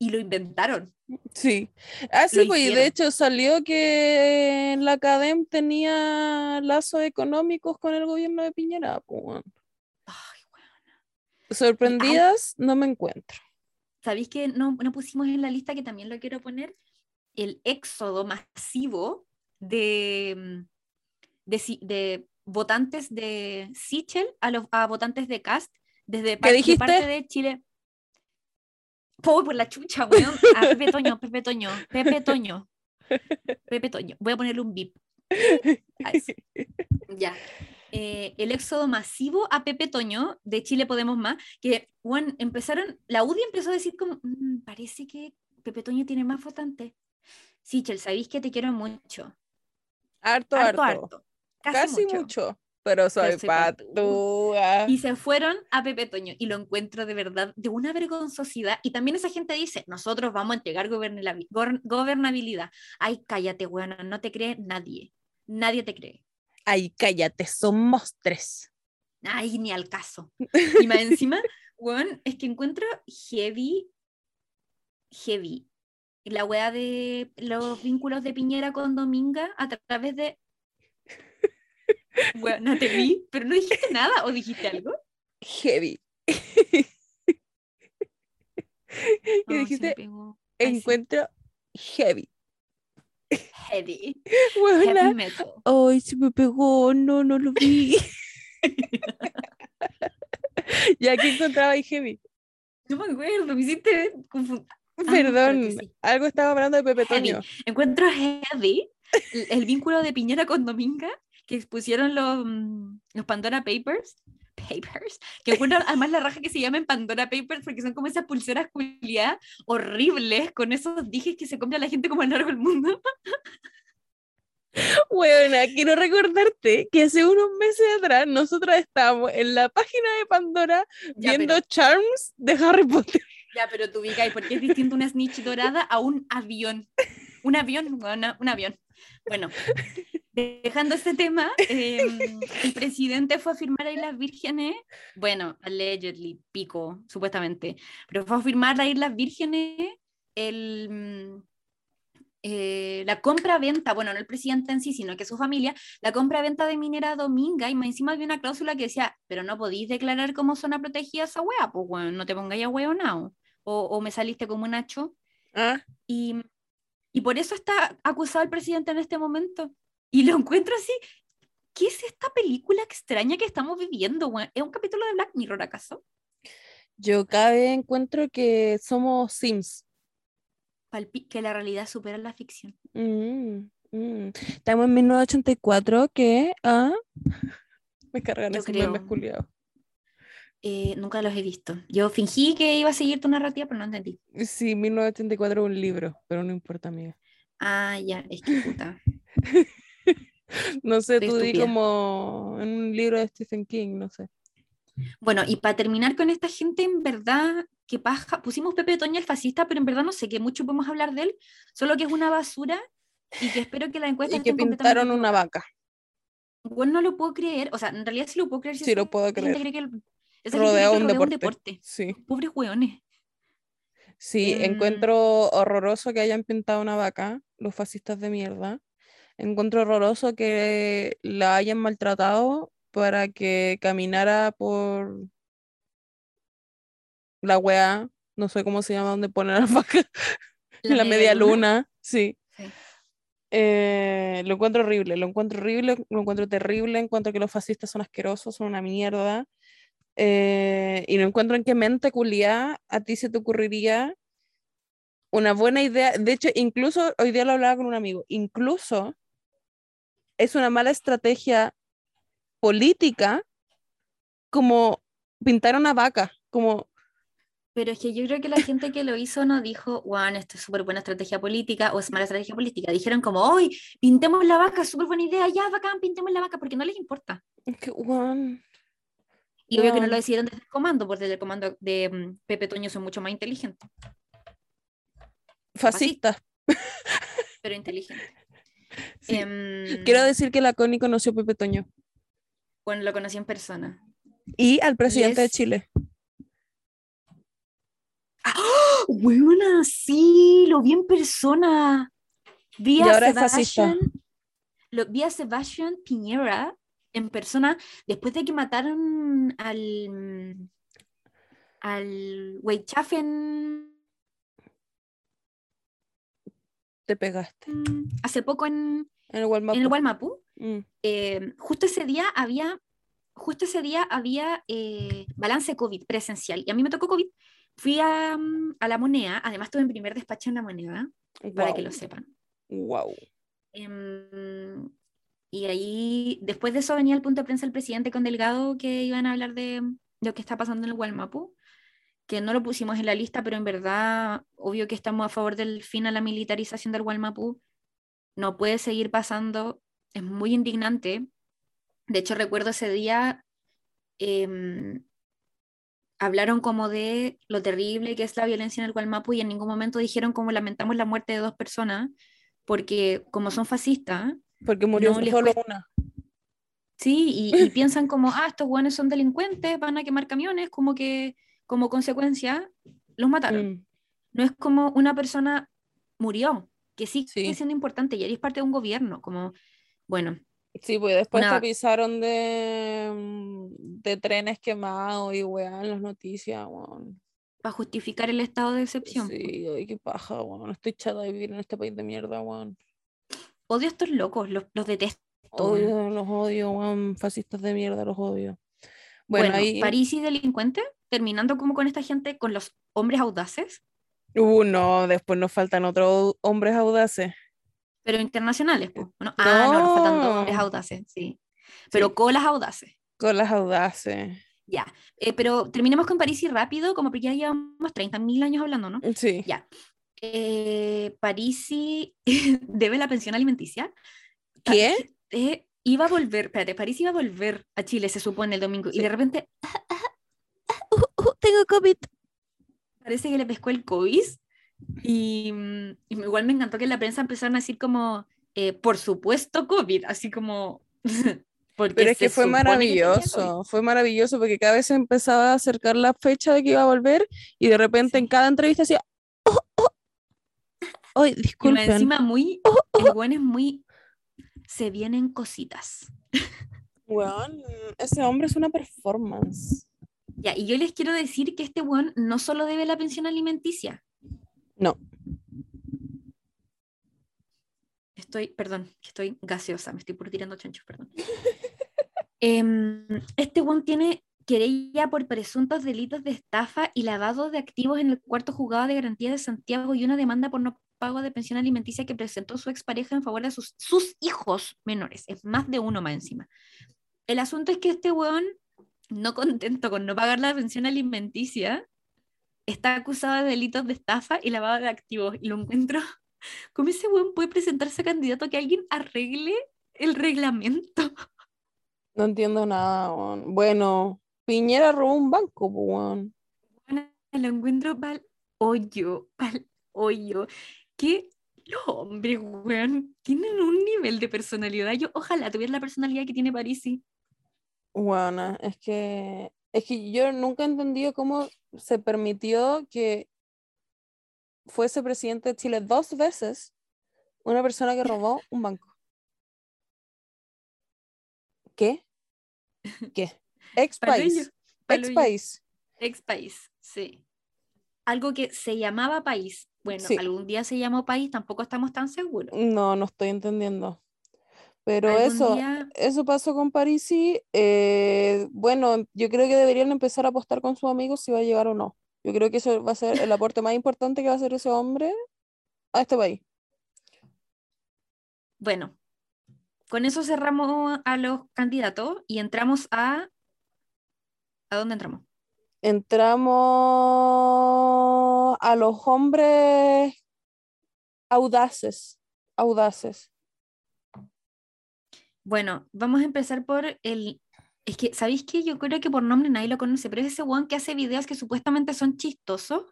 S1: y lo inventaron.
S2: Sí. Ah, sí,
S1: Lo
S2: pues y de hecho salió que la Academ tenía lazos económicos con el gobierno de Piñera. pues.
S1: Ay, weón.
S2: Sorprendidas no me encuentro.
S1: ¿Sabéis que no, no pusimos en la lista que también lo quiero poner? El éxodo masivo de, mm, de, votantes de Sichel a, los, a votantes de Cast desde par- de
S2: dijiste?
S1: parte de Chile. ¡Uy, por la chucha, weón! A Pepe Toño, Pepe Toño, Pepe Toño. Pepe Toño. Voy a ponerle un bip. Ya. Eh, el éxodo masivo a Pepe Toño de Chile Podemos Más, que bueno, empezaron, la UDI empezó a decir como, "Mm, parece que Pepe Toño tiene más votantes. Sí, Chel, sabéis que te quiero mucho.
S2: Harto,
S1: Harto,
S2: harto.
S1: harto. Casi,
S2: Casi
S1: mucho.
S2: mucho. Pero soy
S1: patúa. Y se fueron a Pepe Toño y lo encuentro de verdad de una vergonzosidad. Y también esa gente dice, nosotros vamos a entregar gobernabilidad. Ay, cállate, weona, no te cree nadie. Nadie te cree.
S2: Ay, cállate, somos tres.
S1: Ay, ni al caso. Y más encima, weón, es que encuentro heavy, heavy. La wea de los vínculos de Piñera con Dominga a través de. Weón, no te vi, pero no dijiste nada, o dijiste algo.
S2: Heavy. Y dijiste,
S1: sí.
S2: encuentro heavy.
S1: Heavy.
S2: Buena.
S1: Heavy metal.
S2: Ay, se me pegó, no, no lo vi. ya que encontraba heavy.
S1: No me acuerdo, me hiciste confundir.
S2: Perdón,
S1: que sí.
S2: algo estaba hablando de Pepe
S1: Heavy.
S2: Toño.
S1: Encuentro heavy el, vínculo de Piñera con Dominga que expusieron los, mm, los Pandora Papers. Papers. Que encuentro además la raja que se llaman Pandora Papers porque son como esas pulseras culiadas horribles con esos dijes que se compra la gente como a lo largo del mundo.
S2: Bueno, quiero recordarte que hace unos meses atrás nosotros estábamos en la página de Pandora
S1: Ya,
S2: viendo
S1: pero,
S2: Charms de Harry Potter.
S1: Ya, pero tú ubicáis, porque es distinto una snitch dorada a un avión. Un avión, una- un avión. Bueno, dejando este tema, em, el presidente fue a firmar a Islas Vírgenes, bueno, allegedly, pico, supuestamente, pero fue a firmar a Islas Vírgenes el, mm, eh, la compra-venta, bueno, no el presidente en sí, sino que su familia, la compra-venta de minera dominga, y encima había una cláusula que decía, pero no podéis declarar como zona protegida esa wea, pues bueno, no te pongáis a huevo o, o me saliste como un hacho.
S2: Ah,
S1: Y, y por eso está acusado el presidente en este momento. Y lo encuentro así. ¿Qué es esta película extraña que estamos viviendo? ¿Es un capítulo de Black Mirror acaso?
S2: yo cada vez encuentro que somos Sims.
S1: Palpi- que la realidad supera la ficción.
S2: Mm, mm. Estamos en 1984, que ah, me cargan esos memes culiados.
S1: Eh, nunca los he visto. Yo fingí que iba a seguir tu narrativa, pero no entendí.
S2: Sí, 1984 es un libro, pero no importa, amiga.
S1: Ah, ya, es que puta.
S2: No sé,
S1: Estoy
S2: tú di como en un libro de Stephen King, no sé.
S1: Bueno, y para terminar con esta gente, en verdad, que paja, pusimos Pepe Toño el fascista, pero en verdad no sé qué mucho podemos hablar de él, solo que es una basura y que espero que la encuesta
S2: Y que pintaron una vaca.
S1: Bueno, no lo puedo creer, o sea, en realidad sí lo puedo creer. si
S2: Sí, lo puedo creer.
S1: cree que el- esa
S2: Rodea un
S1: rodea
S2: deporte. Sí,
S1: Pobres hueones.
S2: sí,
S1: Em,
S2: encuentro horroroso que hayan pintado una vaca, los fascistas de mierda. Encuentro horroroso que la hayan maltratado para que caminara por la weá, no sé cómo se llama, donde ponen las vacas, la, media luna, sí.
S1: Sí.
S2: Eh, lo encuentro horrible, lo encuentro horrible, lo encuentro terrible, encuentro que los fascistas son asquerosos, son una mierda. Eh, y no encuentro en qué mente culiá a ti se te ocurriría una buena idea. De hecho, incluso hoy día lo hablaba con un amigo, incluso es una mala estrategia política como pintar una vaca, como
S1: Pero es que yo creo que la gente que lo hizo no dijo, Juan, esto es súper buena estrategia política o es mala estrategia política. Dijeron como, hoy pintemos la vaca, súper buena idea, ya, bacán, pintemos la vaca, porque no les importa.
S2: es que, weón,
S1: Y obvio que no lo decidieron desde el comando, porque desde el comando de mm, Pepe Toño son mucho más inteligentes,
S2: fascistas.
S1: pero inteligentes.
S2: Sí.
S1: Em,
S2: Quiero decir que la Connie conoció a Pepe Toño
S1: Bueno, lo conocí en persona.
S2: y al presidente de
S1: es-
S2: Chile.
S1: ¡Ah! ¡Buena! Sí, lo vi en persona. Vi
S2: Y
S1: a
S2: ahora es fascista.
S1: Sebastián, lo, vi a Sebastián Piñera en persona después de que mataron al al Weichafen
S2: Te pegaste.
S1: hace poco en,
S2: En el
S1: en el Gualmapu.
S2: Mm.
S1: eh, justo ese día había, justo ese día había eh, balance COVID presencial y a mí me tocó COVID. Fui a, a la moneda, además tuve mi primer despacho en la moneda, para que lo sepan.
S2: Wow.
S1: Y ahí, después de eso venía el punto de prensa el presidente con Delgado que iban a hablar de, lo que está pasando en el Gualmapu, que no lo pusimos en la lista, pero en verdad, obvio que estamos a favor del fin a la militarización del Gualmapu. No puede seguir pasando, es muy indignante. De hecho, recuerdo ese día, em, hablaron como de lo terrible que es la violencia en el Gualmapu y en ningún momento dijeron como lamentamos la muerte de dos personas, porque como son fascistas,
S2: Porque murió
S1: No
S2: solo una.
S1: Sí, y, y piensan como, ah, estos guanes son delincuentes, van a quemar camiones, como que como consecuencia los mataron.
S2: Mm.
S1: No es como una persona murió, que sí sigue
S2: Sí.
S1: siendo importante y eres parte de un gobierno, como, bueno,
S2: Sí, pues después
S1: Una-
S2: te avisaron de, mm, de trenes quemados y weá en las noticias, weón.
S1: para justificar el estado de excepción.
S2: Sí, ay, qué paja, weón. Estoy chata de vivir en este país de mierda, weón.
S1: Odio a estos locos, los, los detesto.
S2: Odio, los odio, weón. Fascistas de mierda, los odio.
S1: Bueno,
S2: Bueno, ahí.
S1: París y delincuente, terminando como con esta gente, con los hombres audaces,
S2: Uh, no, después nos faltan otros hombres audaces.
S1: pero internacionales. po, ¿o no? Ah, no, nos faltan dos hombres
S2: No.
S1: audaces, sí. Pero colas audaces.
S2: Con las audaces.
S1: Ya, eh, pero terminemos con París y rápido, como porque ya llevamos 30.000 años hablando, ¿no?
S2: Sí.
S1: Ya. Eh, Parisi debe la pensión alimenticia.
S2: ¿Qué?
S1: eh, iba a volver, espérate, París iba a volver a Chile, se supone, el domingo, y de repente
S2: Uh, tengo COVID.
S1: parece que le pescó el COVID. Y, mm, y igual me encantó que en la prensa empezaron a decir como, eh, por supuesto COVID, así como... porque
S2: Pero es que fue maravilloso, fue maravilloso porque cada vez se empezaba a acercar la fecha de que iba a volver y de repente en cada entrevista decía, "Oh, oh". Ay,
S1: Y
S2: disculpen.
S1: encima muy,
S2: Oh,
S1: el buen es muy, se vienen cositas.
S2: Weón, ese hombre es una performance.
S1: Ya, y yo les quiero decir que este buen no solo debe la pensión alimenticia.
S2: No.
S1: Estoy, perdón, que estoy gaseosa, me estoy por tirando chanchos, perdón. Em, este buen tiene querella por presuntos delitos de estafa y lavado de activos en el cuarto juzgado de garantía de Santiago y una demanda por no pago de pensión alimenticia que presentó su expareja en favor de sus, sus hijos menores. Es más de uno más encima. El asunto es que este weón, no contento con no pagar la pensión alimenticia, está acusado de delitos de estafa y lavado de activos. Y lo encuentro, ¿cómo ese weón puede presentarse a candidato a que alguien arregle el reglamento?
S2: No entiendo nada, weón. Bueno, Piñera robó un banco, weón.
S1: Bueno, lo encuentro pa'l hoyo, pa'l hoyo. Que los hombres, weón, tienen un nivel de personalidad. Yo ojalá tuviera la personalidad que tiene Parisi.
S2: Weona, es que, es que yo nunca he entendido cómo se permitió que fuese presidente de Chile dos veces una persona que robó un banco. ¿Qué? ¿Qué? Ex país. Ex país.
S1: Ex país, sí. Algo que se llamaba país. Bueno,
S2: Sí.
S1: algún día se llamó país, tampoco estamos tan seguros.
S2: No, no estoy entendiendo. Pero eso,
S1: día-
S2: eso pasó con Parisi. eh, bueno, yo creo que deberían empezar a apostar con sus amigos si va a llegar o no. Yo creo que eso va a ser el aporte más importante que va a hacer ese hombre a este país.
S1: Bueno, con eso cerramos a los candidatos y entramos a... ¿A dónde entramos?
S2: Entramos a los hombres audaces, audaces.
S1: Bueno, vamos a empezar por el... Es que, ¿sabéis qué? Yo creo que por nombre nadie lo conoce, pero es ese one que hace videos que supuestamente son chistosos,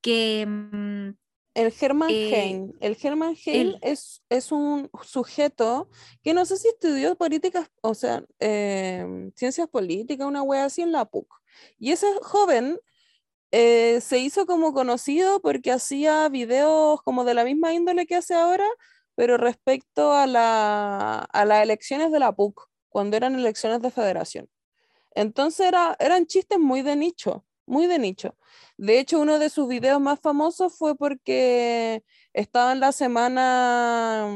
S1: que... mm,
S2: El Hermann
S1: Eh,
S2: Hein. El Hermann Hein es, es un sujeto que no sé si estudió políticas, o sea, em, ciencias políticas, una wea así en la PUC. Y ese joven eh, se hizo como conocido porque hacía videos como de la misma índole que hace ahora, pero respecto a, la, a las elecciones de la PUC, cuando eran elecciones de federación. Entonces era, eran chistes muy de nicho, muy de nicho. De hecho, uno de sus videos más famosos fue porque estaba en la semana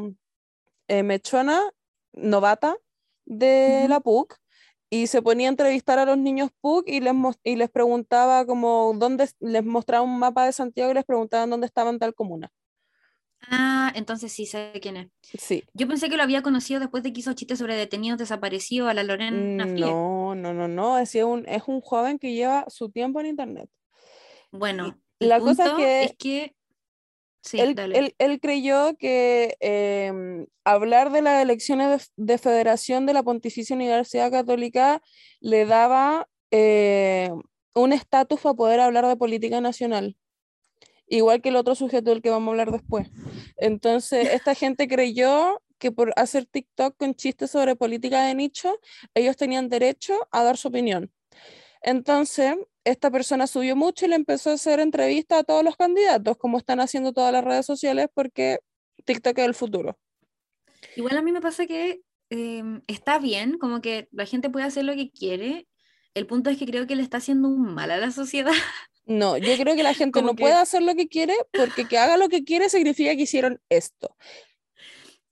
S2: eh, mechona, novata de la PUC, y se ponía a entrevistar a los niños PUC y les, y les preguntaba como dónde, es- les mostraba un mapa de Santiago y les preguntaban dónde estaba en tal comuna.
S1: Ah, entonces sí sé quién es.
S2: Sí.
S1: Yo pensé que lo había conocido después de que hizo chistes sobre detenidos desaparecidos a la Lorena Fries.
S2: No, no, no, no, es un, es un joven que lleva su tiempo en internet.
S1: Bueno,
S2: la cosa que
S1: es que... Sí,
S2: él, él- él creyó que em, hablar de las elecciones de federación de la Pontificia Universidad Católica le daba eh, un estatus para poder hablar de política nacional, igual que el otro sujeto del que vamos a hablar después. Entonces, esta gente creyó que por hacer TikTok con chistes sobre política de nicho, ellos tenían derecho a dar su opinión. Entonces, esta persona subió mucho y le empezó a hacer entrevistas a todos los candidatos, como están haciendo todas las redes sociales, porque TikTok es el futuro.
S1: Igual a mí me pasa que em, está bien, como que la gente puede hacer lo que quiere. El punto es que creo que le está haciendo un mal a la sociedad.
S2: No, yo creo que la gente no
S1: que-
S2: puede hacer lo que quiere, porque que haga lo que quiere significa que hicieron esto.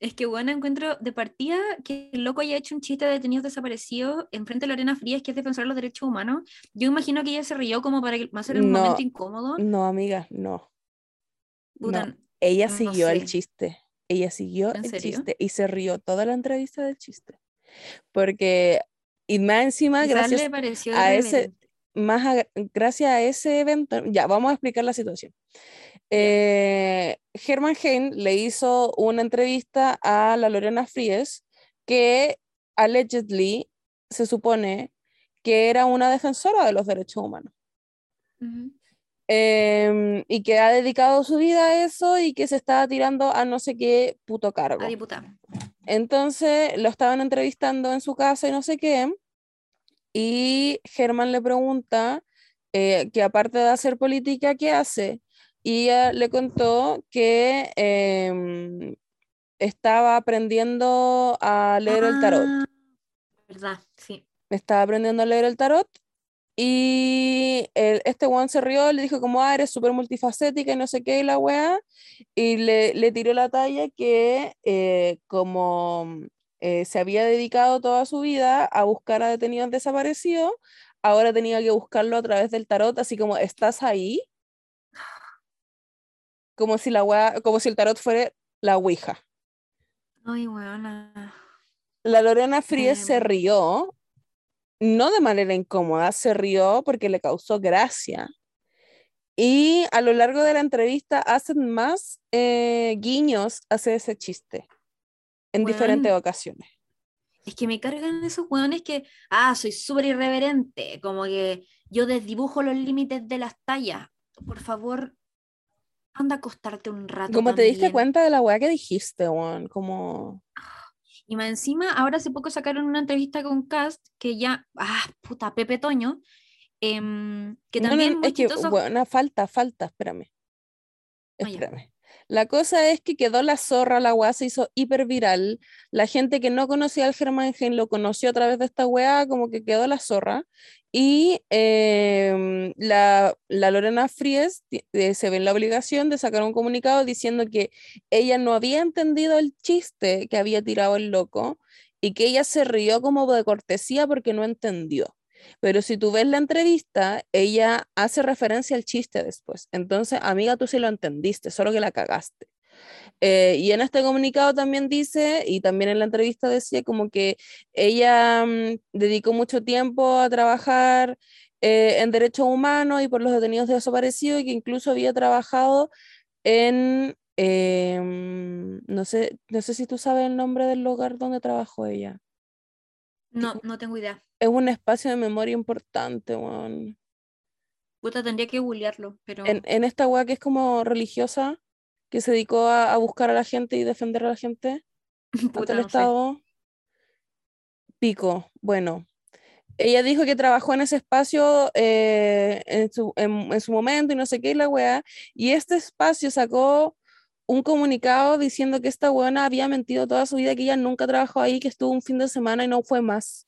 S1: Es que, bueno, encuentro de partida que el loco haya hecho un chiste de detenidos desaparecidos enfrente de Lorena Frías, que es defensora de los derechos humanos. Yo imagino que ella se rió como para que- hacer un
S2: No,
S1: momento incómodo.
S2: No, amiga, no.
S1: Puta,
S2: no. Ella
S1: no
S2: siguió el chiste. Ella siguió
S1: ¿En
S2: el
S1: serio?
S2: chiste y se rió toda la entrevista del chiste. Porque, y más encima, gracias a ese, más a- gracias a ese evento, ya vamos a explicar la situación. Eh, Hermann Hein le hizo una entrevista a la Lorena Fries que allegedly se supone que era una defensora de los derechos humanos em, y que ha dedicado su vida a eso y que se estaba tirando a no sé qué puto cargo.
S1: A diputada.
S2: Entonces lo estaban entrevistando en su casa y no sé qué. Y Germán le pregunta eh, que aparte de hacer política, ¿qué hace? Y ella le contó que em, estaba aprendiendo a leer el tarot.
S1: Ah, ¿Verdad? Sí.
S2: Estaba aprendiendo a leer el tarot y el- este weón se rió, le dijo como, ah, eres súper multifacética y no sé qué, y la weá, y le, le tiró la talla que eh, como eh, se había dedicado toda su vida a buscar a detenidos desaparecidos, ahora tenía que buscarlo a través del tarot, así como, ¿estás ahí? Como si la como si el tarot fuera la ouija.
S1: Ay, weona.
S2: La Lorena Fríes se
S1: Em.
S2: rió, no de manera incómoda, se rió porque le causó gracia. Y a lo largo de la entrevista hacen más eh, guiños hacia ese chiste en diferentes ocasiones.
S1: Es que me cargan esos weones que, ah, soy súper irreverente, como que yo desdibujo los límites de las tallas. Por favor, anda a acostarte un rato.
S2: Como te diste cuenta de la weá que dijiste, Juan, como...
S1: Y más encima, ahora hace poco sacaron una entrevista con Cast que ya, ah, puta, Pepe Toño, em, que
S2: no,
S1: también
S2: no, es que,
S1: chistoso.
S2: bueno, falta, falta, espérame.
S1: Ah.
S2: Espérame. La cosa es que quedó la zorra, la weá se hizo hiper viral. La gente que no conocía al Germán Gen lo conoció a través de esta weá, como que quedó la zorra. Y em, la, la Lorena Fries eh, se ve en la obligación de sacar un comunicado diciendo que ella no había entendido el chiste que había tirado el loco y que ella se rió como de cortesía porque no entendió. Pero si tú ves la entrevista, ella hace referencia al chiste después. Entonces, amiga, tú sí lo entendiste, solo que la cagaste. Eh, y en este comunicado también dice, y también en la entrevista decía como que ella mm, dedicó mucho tiempo a trabajar eh, en derechos humanos y por los detenidos desaparecidos y que incluso había trabajado en, eh, mm, no sé, no sé si tú sabes el nombre del lugar donde trabajó ella.
S1: No, no tengo idea.
S2: Es un espacio de memoria importante, weón.
S1: Puta, tendría que googlearlo, pero
S2: en, en esta weá que es como religiosa, que se dedicó a, a buscar a la gente y defender a la gente ante
S1: puta,
S2: el
S1: no sé.
S2: Estado. Pico, bueno. Ella dijo que trabajó en ese espacio eh, en, su, en, en su momento y no sé qué, y la weá. Y este espacio sacó un comunicado diciendo que esta weona había mentido toda su vida, que ella nunca trabajó ahí, que estuvo un fin de semana y no fue más.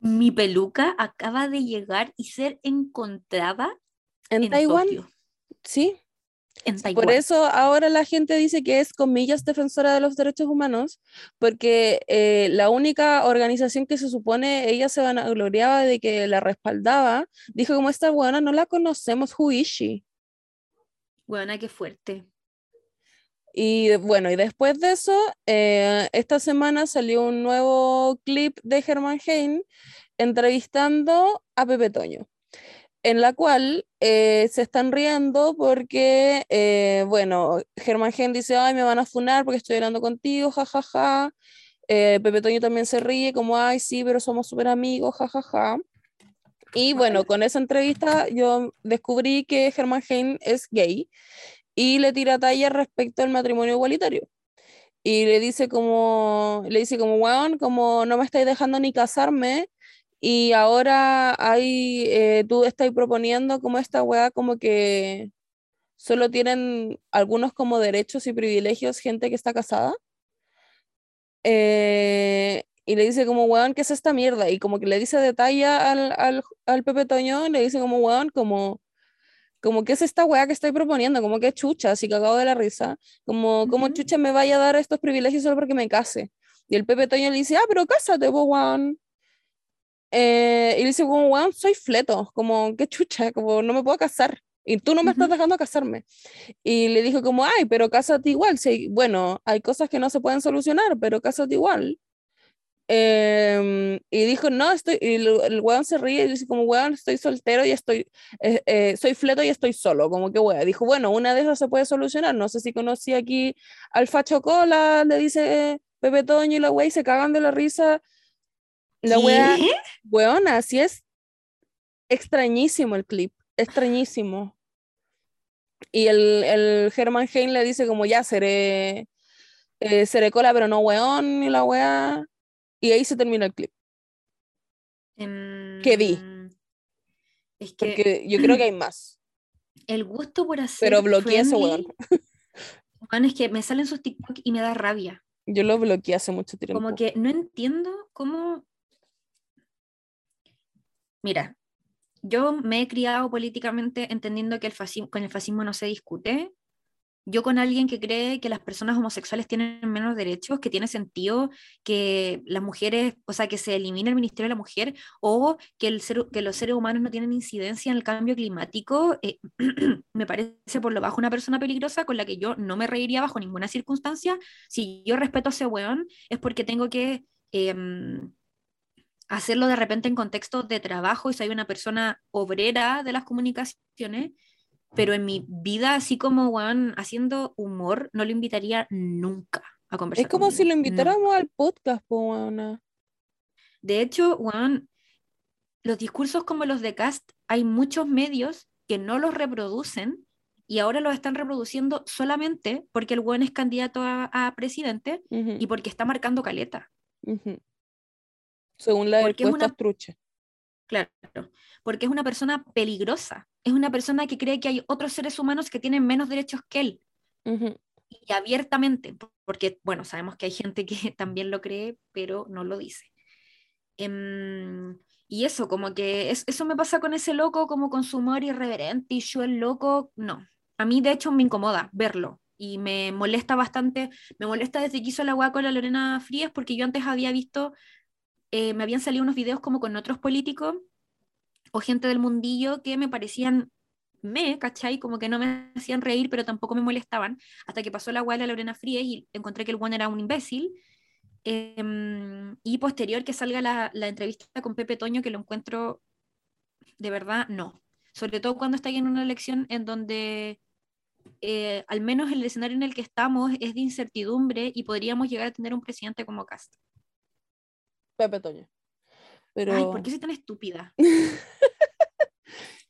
S1: Mi peluca acaba de llegar y ser encontrada
S2: En,
S1: en
S2: Taiwán,
S1: Tokio,
S2: sí.
S1: en Taiwán.
S2: Por eso ahora la gente dice que es, comillas, defensora de los derechos humanos, porque eh, la única organización que se supone ella se vanagloriaba de que la respaldaba, dijo como esta buena no la conocemos, who is she?
S1: Buena, qué fuerte.
S2: Y bueno, y después de eso, eh, esta semana salió un nuevo clip de Germán Hein entrevistando a Pepe Toño, en la cual eh, se están riendo porque, eh, bueno, Germán Hein dice, ay, me van a funar porque estoy hablando contigo, jajaja. Ja, ja. Pepe Toño también se ríe como, ay, sí, pero somos súper amigos, jajaja. Ja, y bueno, con esa entrevista yo descubrí que Germán Hein es gay y le tira talla respecto al matrimonio igualitario. Y le dice como, le dice como, weón, como no me estáis dejando ni casarme y ahora hay, eh, tú estás proponiendo como esta weá como que solo tienen algunos como derechos y privilegios gente que está casada. Eh, y le dice como, weón, ¿qué es esta mierda? Y como que le dice detalle al, al, al Pepe Toño, le dice como, weón, como como que es esta weá que estoy proponiendo, como que chucha, así cagado de la risa, como, como
S1: Ujú.
S2: chucha me vaya a dar estos privilegios solo porque me case. Y el Pepe Toño le dice, ah, pero cásate, po, weón. Eh, y le dice, como, weón, soy fleto, como, qué chucha, como, no me puedo casar. Y tú no me estás dejando casarme. Y le dijo como, ay, pero cásate igual. Sí, bueno, hay cosas que no se pueden solucionar, pero cásate igual. Em, y dijo, no, estoy, y el, el weón se ríe y dice como, weón, estoy soltero y estoy, eh, eh, soy fleto y estoy solo, como que weón. Dijo, bueno, una de esas se puede solucionar, no sé si conocí aquí al Facho Cola, le dice Pepe Toño y la wea y se cagan de la risa. La
S1: ¿Qué?
S2: weón, así es extrañísimo el clip, extrañísimo. Y el, el Herman Hein le dice como, ya, seré, eh, seré cola, pero no weón, y la wea. Y ahí se termina el clip. Que vi.
S1: Em, Es que
S2: Porque yo creo que hay más.
S1: el gusto por hacer.
S2: Pero bloqueé ese weón.
S1: weón, es que me salen sus TikTok y me da rabia.
S2: Yo lo bloqueé hace mucho tiempo.
S1: Como que no entiendo cómo. Mira, yo me he criado políticamente entendiendo que el fascismo, con el fascismo no se discute. Yo con alguien que cree que las personas homosexuales tienen menos derechos, que tiene sentido que las mujeres, o sea, que se elimine el Ministerio de la Mujer o que, los seres humanos no tienen incidencia en el cambio climático, eh, me parece por lo bajo una persona peligrosa con la que yo no me reiría bajo ninguna circunstancia. Si yo respeto a ese weón, es porque tengo que em, hacerlo de repente en contexto de trabajo y soy una persona obrera de las comunicaciones, pero en mi vida, así como weón, haciendo humor, no lo invitaría nunca a conversar.
S2: Es como si lo
S1: no.
S2: invitáramos al podcast, po.
S1: De hecho, weón, los discursos como los de Cast, hay muchos medios que no los reproducen y ahora los están reproduciendo solamente porque el weón es candidato a, a presidente y porque está marcando caleta.
S2: Según las
S1: Porque es
S2: encuestas
S1: una-
S2: truchas.
S1: Claro, porque es una persona peligrosa, es una persona que cree que hay otros seres humanos que tienen menos derechos que él, y abiertamente, porque, bueno, sabemos que hay gente que también lo cree, pero no lo dice. Em, y eso, como que es- eso me pasa con ese loco, como con su humor irreverente y yo el loco, no. A mí, de hecho, me incomoda verlo y me molesta bastante, me molesta desde que hizo la guaco con la Lorena Frías, porque yo antes había visto, eh, me habían salido unos videos como con otros políticos o gente del mundillo que me parecían me, ¿cachai? Como que no me hacían reír, pero tampoco me molestaban, hasta que pasó la guay de la Lorena Frías y encontré que el one era un imbécil. Em, y posterior que salga la, la entrevista con Pepe Toño, que lo encuentro de verdad, no. Sobre todo cuando está en una elección en donde eh, al menos el escenario en el que estamos es de incertidumbre y podríamos llegar a tener un presidente como Cast.
S2: Pepe Toño. Pero...
S1: Ay, ¿por qué soy tan estúpida?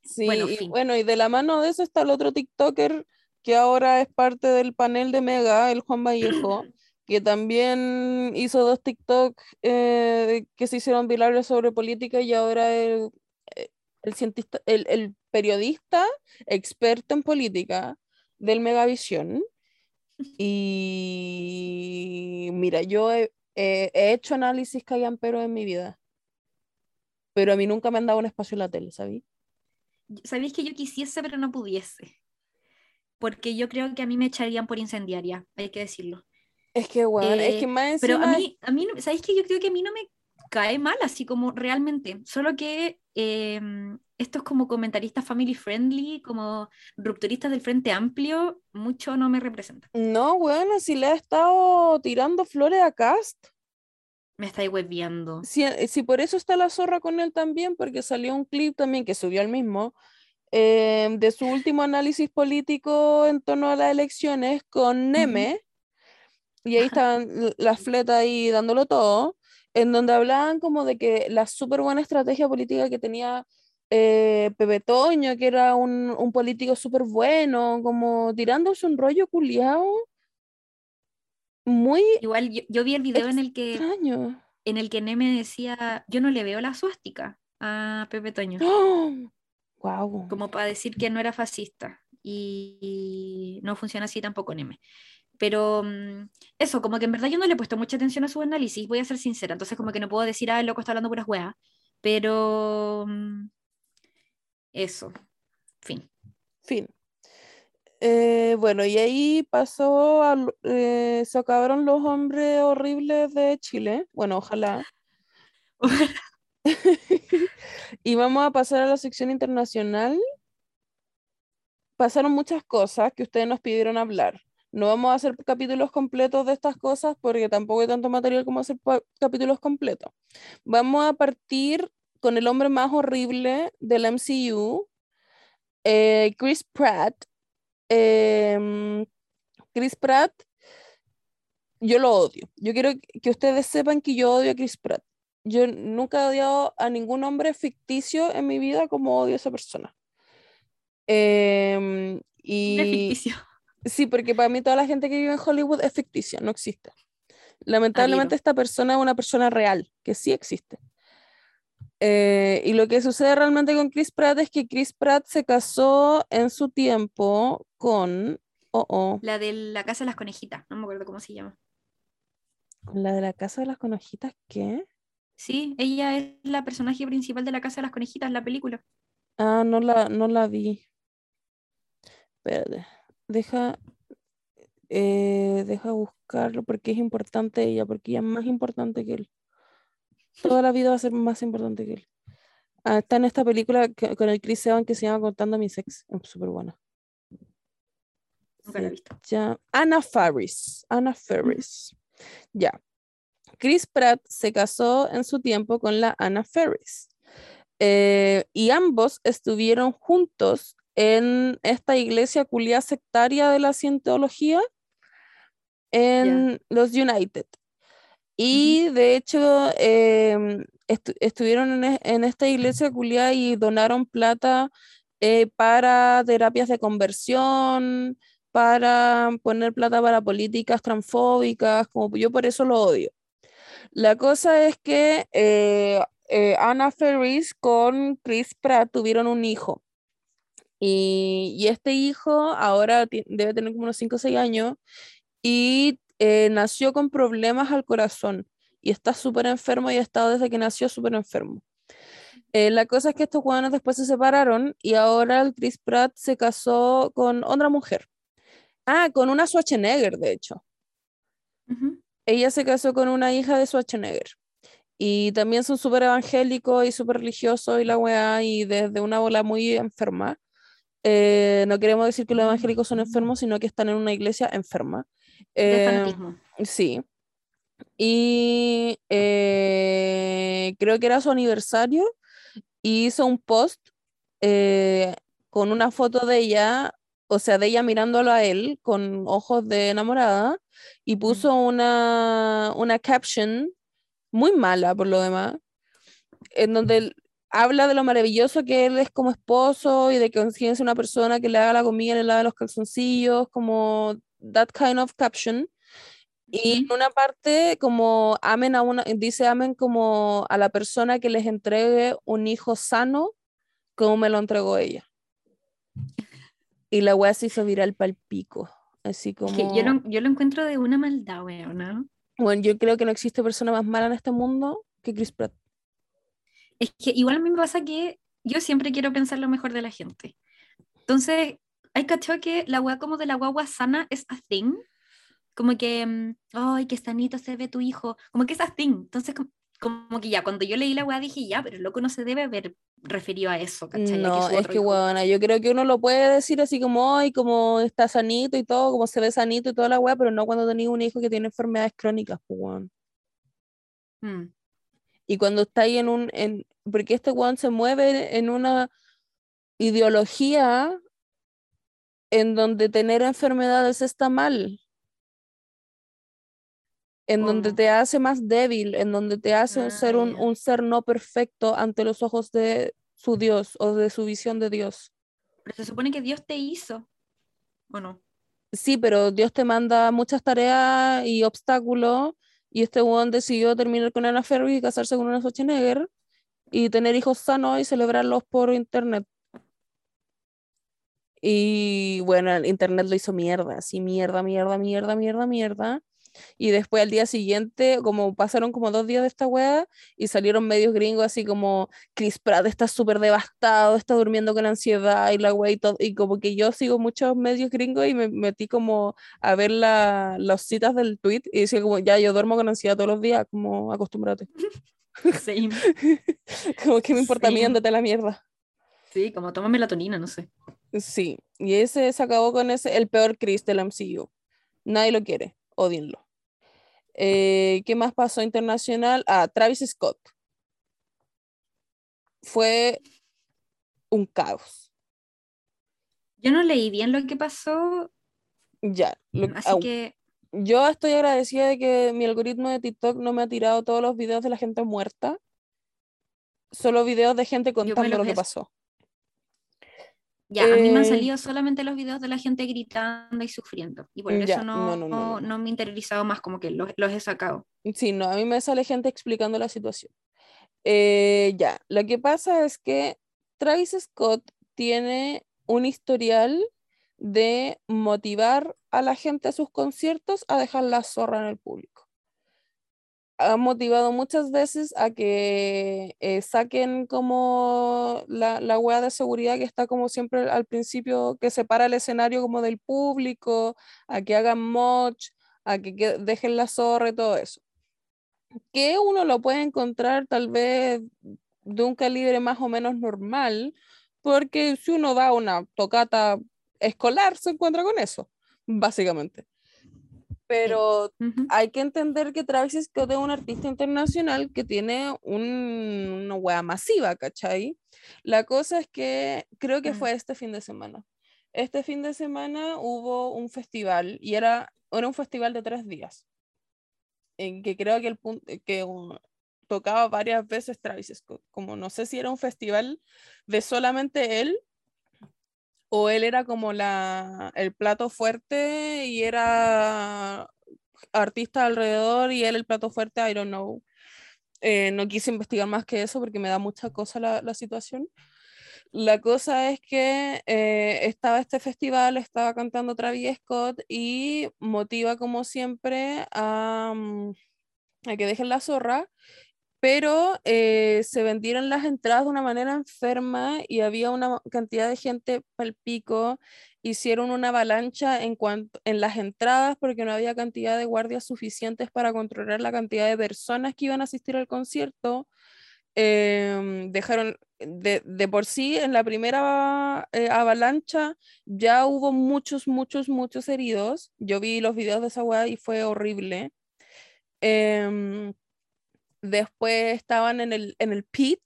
S2: Sí,
S1: Bueno,
S2: y bueno, y de la mano de eso está el otro TikToker que ahora es parte del panel de Mega, el Juan Vallejo, que también hizo dos TikTok eh, que se hicieron virales sobre política y ahora el, eh, el cientista, el, el periodista experto en política del Megavisión. Y mira, yo he, he- he hecho análisis callamperos en mi vida, pero a mí nunca me han dado un espacio en la tele, ¿sabí?
S1: Sabéis que yo quisiese, pero no pudiese. Porque yo creo que a mí me echarían por incendiaria, hay que decirlo.
S2: Es que, es
S1: Eh,
S2: que más
S1: Pero a
S2: encima-
S1: mí, a mí, ¿sabéis que yo creo que a mí no me cae mal, así como realmente? Solo que eh, estos como comentaristas family friendly, como rupturistas del Frente Amplio, mucho no me representan.
S2: No, weón, si le ha estado tirando flores a Cast.
S1: Me estáis hueviando.
S2: Si, si por eso está la zorra con él también, porque salió un clip también que subió el mismo, eh, de su último análisis político en torno a las elecciones con Neme, y ahí estaban las fletas ahí dándolo todo, en donde hablaban como de que la súper buena estrategia política que tenía eh, Pepe Toño, que era un, un político súper bueno, como tirándose un rollo culiao muy
S1: Igual yo, yo vi el video en el que
S2: extraño.
S1: en el que Neme decía, yo no le veo la suástica a Pepe Toño.
S2: Wow.
S1: como para decir que no era fascista. Y, y no funciona así tampoco Neme. Pero mm, eso, como que en verdad yo no le he puesto mucha atención a su análisis, voy a ser sincera. Entonces, como que no puedo decir, ah, el loco está hablando puras weas. Pero mm, eso, fin.
S2: Fin. Eh, bueno, y ahí pasó, al- eh, se acabaron los hombres horribles de Chile. Bueno, ojalá. Y vamos a pasar a la sección internacional. Pasaron muchas cosas que ustedes nos pidieron hablar. No vamos a hacer capítulos completos de estas cosas porque tampoco hay tanto material como hacer capítulos completos. Vamos a partir con el hombre más horrible del MCU, eh, Chris Pratt. Em, Chris Pratt, yo lo odio. Yo quiero que ustedes sepan que yo odio a Chris Pratt. Yo nunca he odiado a ningún hombre ficticio en mi vida como odio a esa persona. Em, y
S1: ficticio.
S2: sí, porque para mí toda la gente que vive en Hollywood es ficticia, no existe. Lamentablemente
S1: Adhiero.
S2: esta persona es una persona real, que sí existe. Eh, y lo que sucede realmente con Chris Pratt es que Chris Pratt se casó en su tiempo con... Oh, oh,
S1: La de la casa de las conejitas, no me acuerdo cómo se llama.
S2: la de la casa de las conejitas, ¿qué?
S1: Sí, ella es la personaje principal de la casa de las conejitas, la película.
S2: Ah, no la, no la vi. Espérate, deja, eh, deja buscarlo porque es importante ella, porque ella es más importante que él. Toda la vida va a ser más importante que él. Ah, está en esta película que- con el Chris Evans que se llama Contando mi sex. Es súper buena.
S1: Nunca la he visto.
S2: llama Anna Faris. Anna Faris. Ya. Chris Pratt se casó en su tiempo con la Anna Faris. Eh, y ambos estuvieron juntos en esta iglesia culia sectaria de la cientología en los United. Y de hecho, estu- estuvieron en, e- en esta iglesia culia y donaron plata eh, para terapias de conversión, para poner plata para políticas transfóbicas, como yo por eso lo odio. La cosa es que eh, eh, Anna Ferris con Chris Pratt tuvieron un hijo. Y, y este hijo ahora debe tener como unos 5 o 6 años y eh, nació con problemas al corazón y está súper enfermo y ha estado desde que nació súper enfermo. Eh, la cosa es que estos jóvenes después se separaron y ahora el Chris Pratt se casó con otra mujer. Ah, con una Schwarzenegger, de hecho. Ella se casó con una hija de Schwarzenegger. Y también son súper evangélicos y súper religiosos y la weá, y desde una bola muy enferma. Eh, no queremos decir que los evangélicos son enfermos, sino que están en una iglesia enferma.
S1: De fanatismo.
S2: Sí. Y eh, creo que era su aniversario y hizo un post eh, con una foto de ella, o sea, de ella mirándolo a él con ojos de enamorada y puso una, una caption muy mala por lo demás, en donde él habla de lo maravilloso que él es como esposo y de que consigue una persona que le haga la comida le lave los calzoncillos, como that kind of caption. Y en una parte como amen a una, dice amen como a la persona que les entregue un hijo sano como me lo entregó ella. Y la weá se hizo viral pal pico. Así como,
S1: que yo lo, yo lo encuentro de una maldad, weona.
S2: bueno, yo creo que no existe persona más mala en este mundo que Chris Pratt.
S1: Es que igual a mí me pasa que yo siempre quiero pensar lo mejor de la gente. Entonces, hay cachado que la weá como de la guagua sana es a thing. Como que, mm, ay, qué sanito se ve tu hijo. Como que es a thing. Entonces, com- como, que ya, cuando yo leí la weá dije, ya, pero el loco no se debe haber referido a eso, ¿cachai?
S2: No,
S1: su
S2: es
S1: otro
S2: que bueno, yo creo que uno lo puede decir así como, ay, como está sanito y todo, como se ve sanito y toda la weá, pero no cuando tenés un hijo que tiene enfermedades crónicas, pues weón.
S1: Mm,
S2: Y cuando está ahí en un, en, porque este weón se mueve en una ideología en donde tener enfermedades está mal, en donde te hace más débil, en donde te hace
S1: Ah,
S2: ser un, ser no perfecto ante los ojos de su Dios o de su visión de Dios.
S1: Pero se supone que Dios te hizo, ¿o no?
S2: Sí, pero Dios te manda muchas tareas y obstáculos, y este weón decidió terminar con Anna Ferris y casarse con una Schwarzenegger y tener hijos sanos y celebrarlos por internet. Y bueno, el internet lo hizo mierda, así mierda, mierda, mierda, mierda, mierda. Y después al día siguiente, como pasaron como dos días de esta wea, y salieron medios gringos así como Chris Pratt está súper devastado, está durmiendo con ansiedad y la wea y todo. Y como que yo sigo muchos medios gringos y me metí como a ver la, las citas del tweet y decía como, ya, yo duermo con ansiedad todos los días, como acostúmbrate.
S1: Sí,
S2: como que me importa a mí,
S1: Sí.
S2: ándate a la mierda.
S1: sí, como toma melatonina, no sé.
S2: Sí, y ese se acabó con ese, el peor Chris del MCU. Nadie lo quiere, odienlo. Eh, ¿qué más pasó internacional? Ah, Travis Scott. Fue un caos.
S1: Yo no leí bien lo que pasó,
S2: Ya, lo-
S1: así que
S2: yo estoy agradecida de que mi algoritmo de TikTok no me ha tirado todos los videos de la gente muerta, solo videos de gente contando lo que pasó.
S1: Ya, a mí me han
S2: Eh,
S1: salido solamente los videos de la gente gritando y sufriendo. Y por
S2: Ya,
S1: eso no,
S2: no, no, no, no,
S1: no me he interiorizado más, como que los, los he sacado.
S2: Sí, no, a mí me sale gente explicando la situación. Eh, ya, lo que pasa es que Travis Scott tiene un historial de motivar a la gente a sus conciertos a dejar la zorra en el público. Ha motivado muchas veces a que eh, saquen como la, la de seguridad que está como siempre al principio, que separa el escenario como del público, a que hagan moch, a que, que dejen la zorra y todo eso. Que uno lo puede encontrar tal vez de un calibre más o menos normal, porque si uno da una tocata escolar se encuentra con eso, básicamente. Pero hay que entender que Travis Scott es un artista internacional que tiene un, una wea masiva, ¿cachai? La cosa es que creo que fue este fin de semana. Este fin de semana hubo un festival y era, era un festival de tres días. En que creo que el punto que tocaba varias veces Travis Scott. Como no sé si era un festival de solamente él o él era como la, el plato fuerte y era artista alrededor y él el plato fuerte, I don't know. Eh, no quise investigar más que eso porque me da mucha cosa la, situación. La cosa es que eh, estaba este festival, estaba cantando Travis Scott y motiva como siempre a, mm, a que dejen la zorra pero eh, se vendieron las entradas de una manera enferma y había una cantidad de gente el pico. Hicieron una avalancha en, cuanto, en las entradas porque no había cantidad de guardias suficientes para controlar la cantidad de personas que iban a asistir al concierto. Em, dejaron de, de, por sí en la primera eh, avalancha ya hubo muchos, muchos, muchos heridos. Yo vi los videos de esa weá y fue horrible. Eh, Después estaban en el, en el pit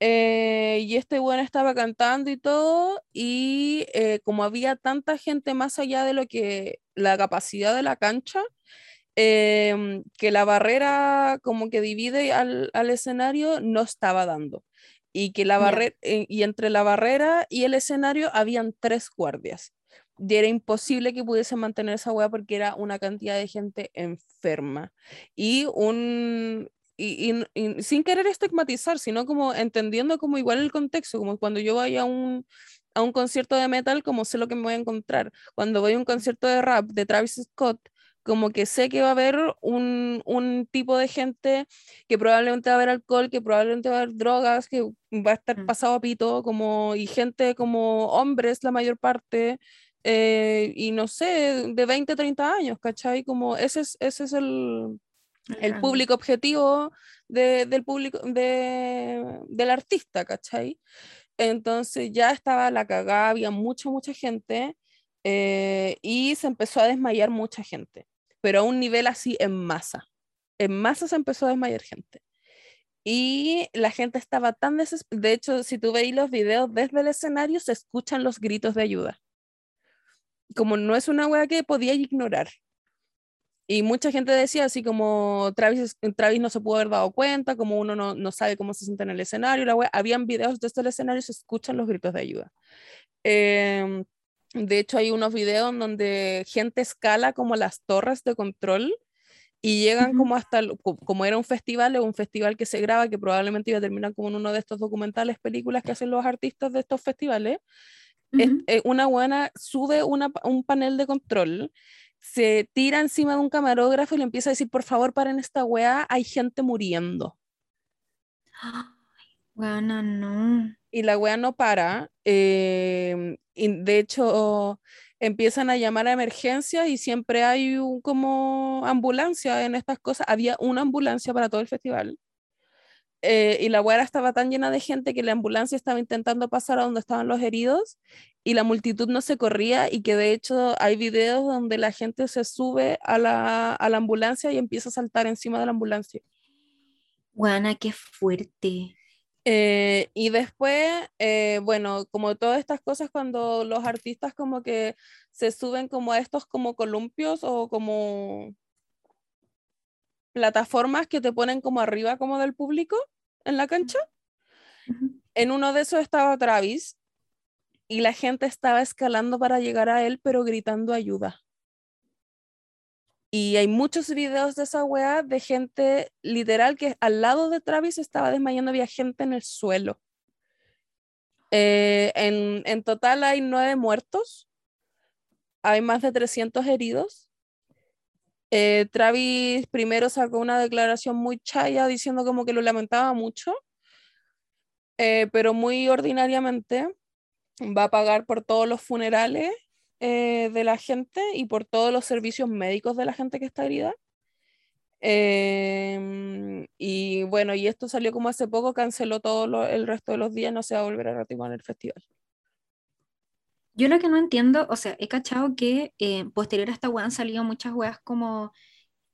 S2: eh, y este bueno estaba cantando y todo, y eh, como había tanta gente más allá de lo que la capacidad de la cancha, em, que la barrera como que divide al, al escenario no estaba dando. Y que la barrera, eh, y entre la barrera y el escenario habían tres guardias. Y era imposible que pudiesen mantener esa hueá porque era una cantidad de gente enferma. Y un, y, sin querer estigmatizar, sino como entendiendo como igual el contexto, como cuando yo vaya a un, a un concierto de metal, como sé lo que me voy a encontrar. Cuando voy a un concierto de rap de Travis Scott, como que sé que va a haber un, un, tipo de gente que probablemente va a haber alcohol, que probablemente va a haber drogas, que va a estar mm. pasado a pito, como, y gente como hombres la mayor parte, eh, y no sé, de 20, 30 años, ¿cachai? Como ese es, ese es el, el público objetivo del público de, del artista, ¿cachai? Entonces ya estaba la cagada, había mucha, mucha gente eh, y se empezó a desmayar mucha gente, pero a un nivel así en masa. En masa se empezó a desmayar gente. Y la gente estaba tan desesperada. De hecho, si tú veis los videos desde el escenario, se escuchan los gritos de ayuda. Como no es una wea que podía ignorar. Y mucha gente decía así como Travis, Travis no se pudo haber dado cuenta, como uno no, no sabe cómo se siente en el escenario, la wea. habían videos desde el escenario y se escuchan los gritos de ayuda. Eh, de hecho, hay unos videos donde gente escala como las torres de control y llegan como hasta, como era un festival, o un festival que se graba, que probablemente iba a terminar como en uno de estos documentales, películas que hacen los artistas de estos festivales. Eh, una buena sube una, un panel de control se tira encima de un camarógrafo y le empieza a decir, por favor, paren esta weá, hay gente muriendo.
S1: Bueno, no.
S2: Y la weá no para. Em, y de hecho, empiezan a llamar a emergencia y siempre hay un, como ambulancia en estas cosas. Había una ambulancia para todo el festival. Eh, y la hueá estaba tan llena de gente que la ambulancia estaba intentando pasar a donde estaban los heridos y la multitud no se corría y que de hecho hay videos donde la gente se sube a la, a la ambulancia y empieza a saltar encima de la ambulancia.
S1: Guana, qué fuerte.
S2: Eh, y después, eh, bueno, como todas estas cosas, cuando los artistas como que se suben como a estos como columpios o como plataformas que te ponen como arriba como del público, en la cancha. En uno de esos estaba Travis y la gente estaba escalando para llegar a él, pero gritando ayuda. Y hay muchos videos de esa weá de gente literal que al lado de Travis estaba desmayando, había gente en el suelo. Eh, en, en total hay nueve muertos, hay más de 300 heridos. Eh, Travis primero sacó una declaración muy chaya diciendo como que lo lamentaba mucho, eh, pero muy ordinariamente va a pagar por todos los funerales eh, de la gente y por todos los servicios médicos de la gente que está herida. Em, y bueno, y esto salió como hace poco, canceló todo lo- el resto de los días, no se va a volver a retomar el festival.
S1: Yo lo que no entiendo, o sea, he cachado que eh, posterior a esta weá han salido muchas weas como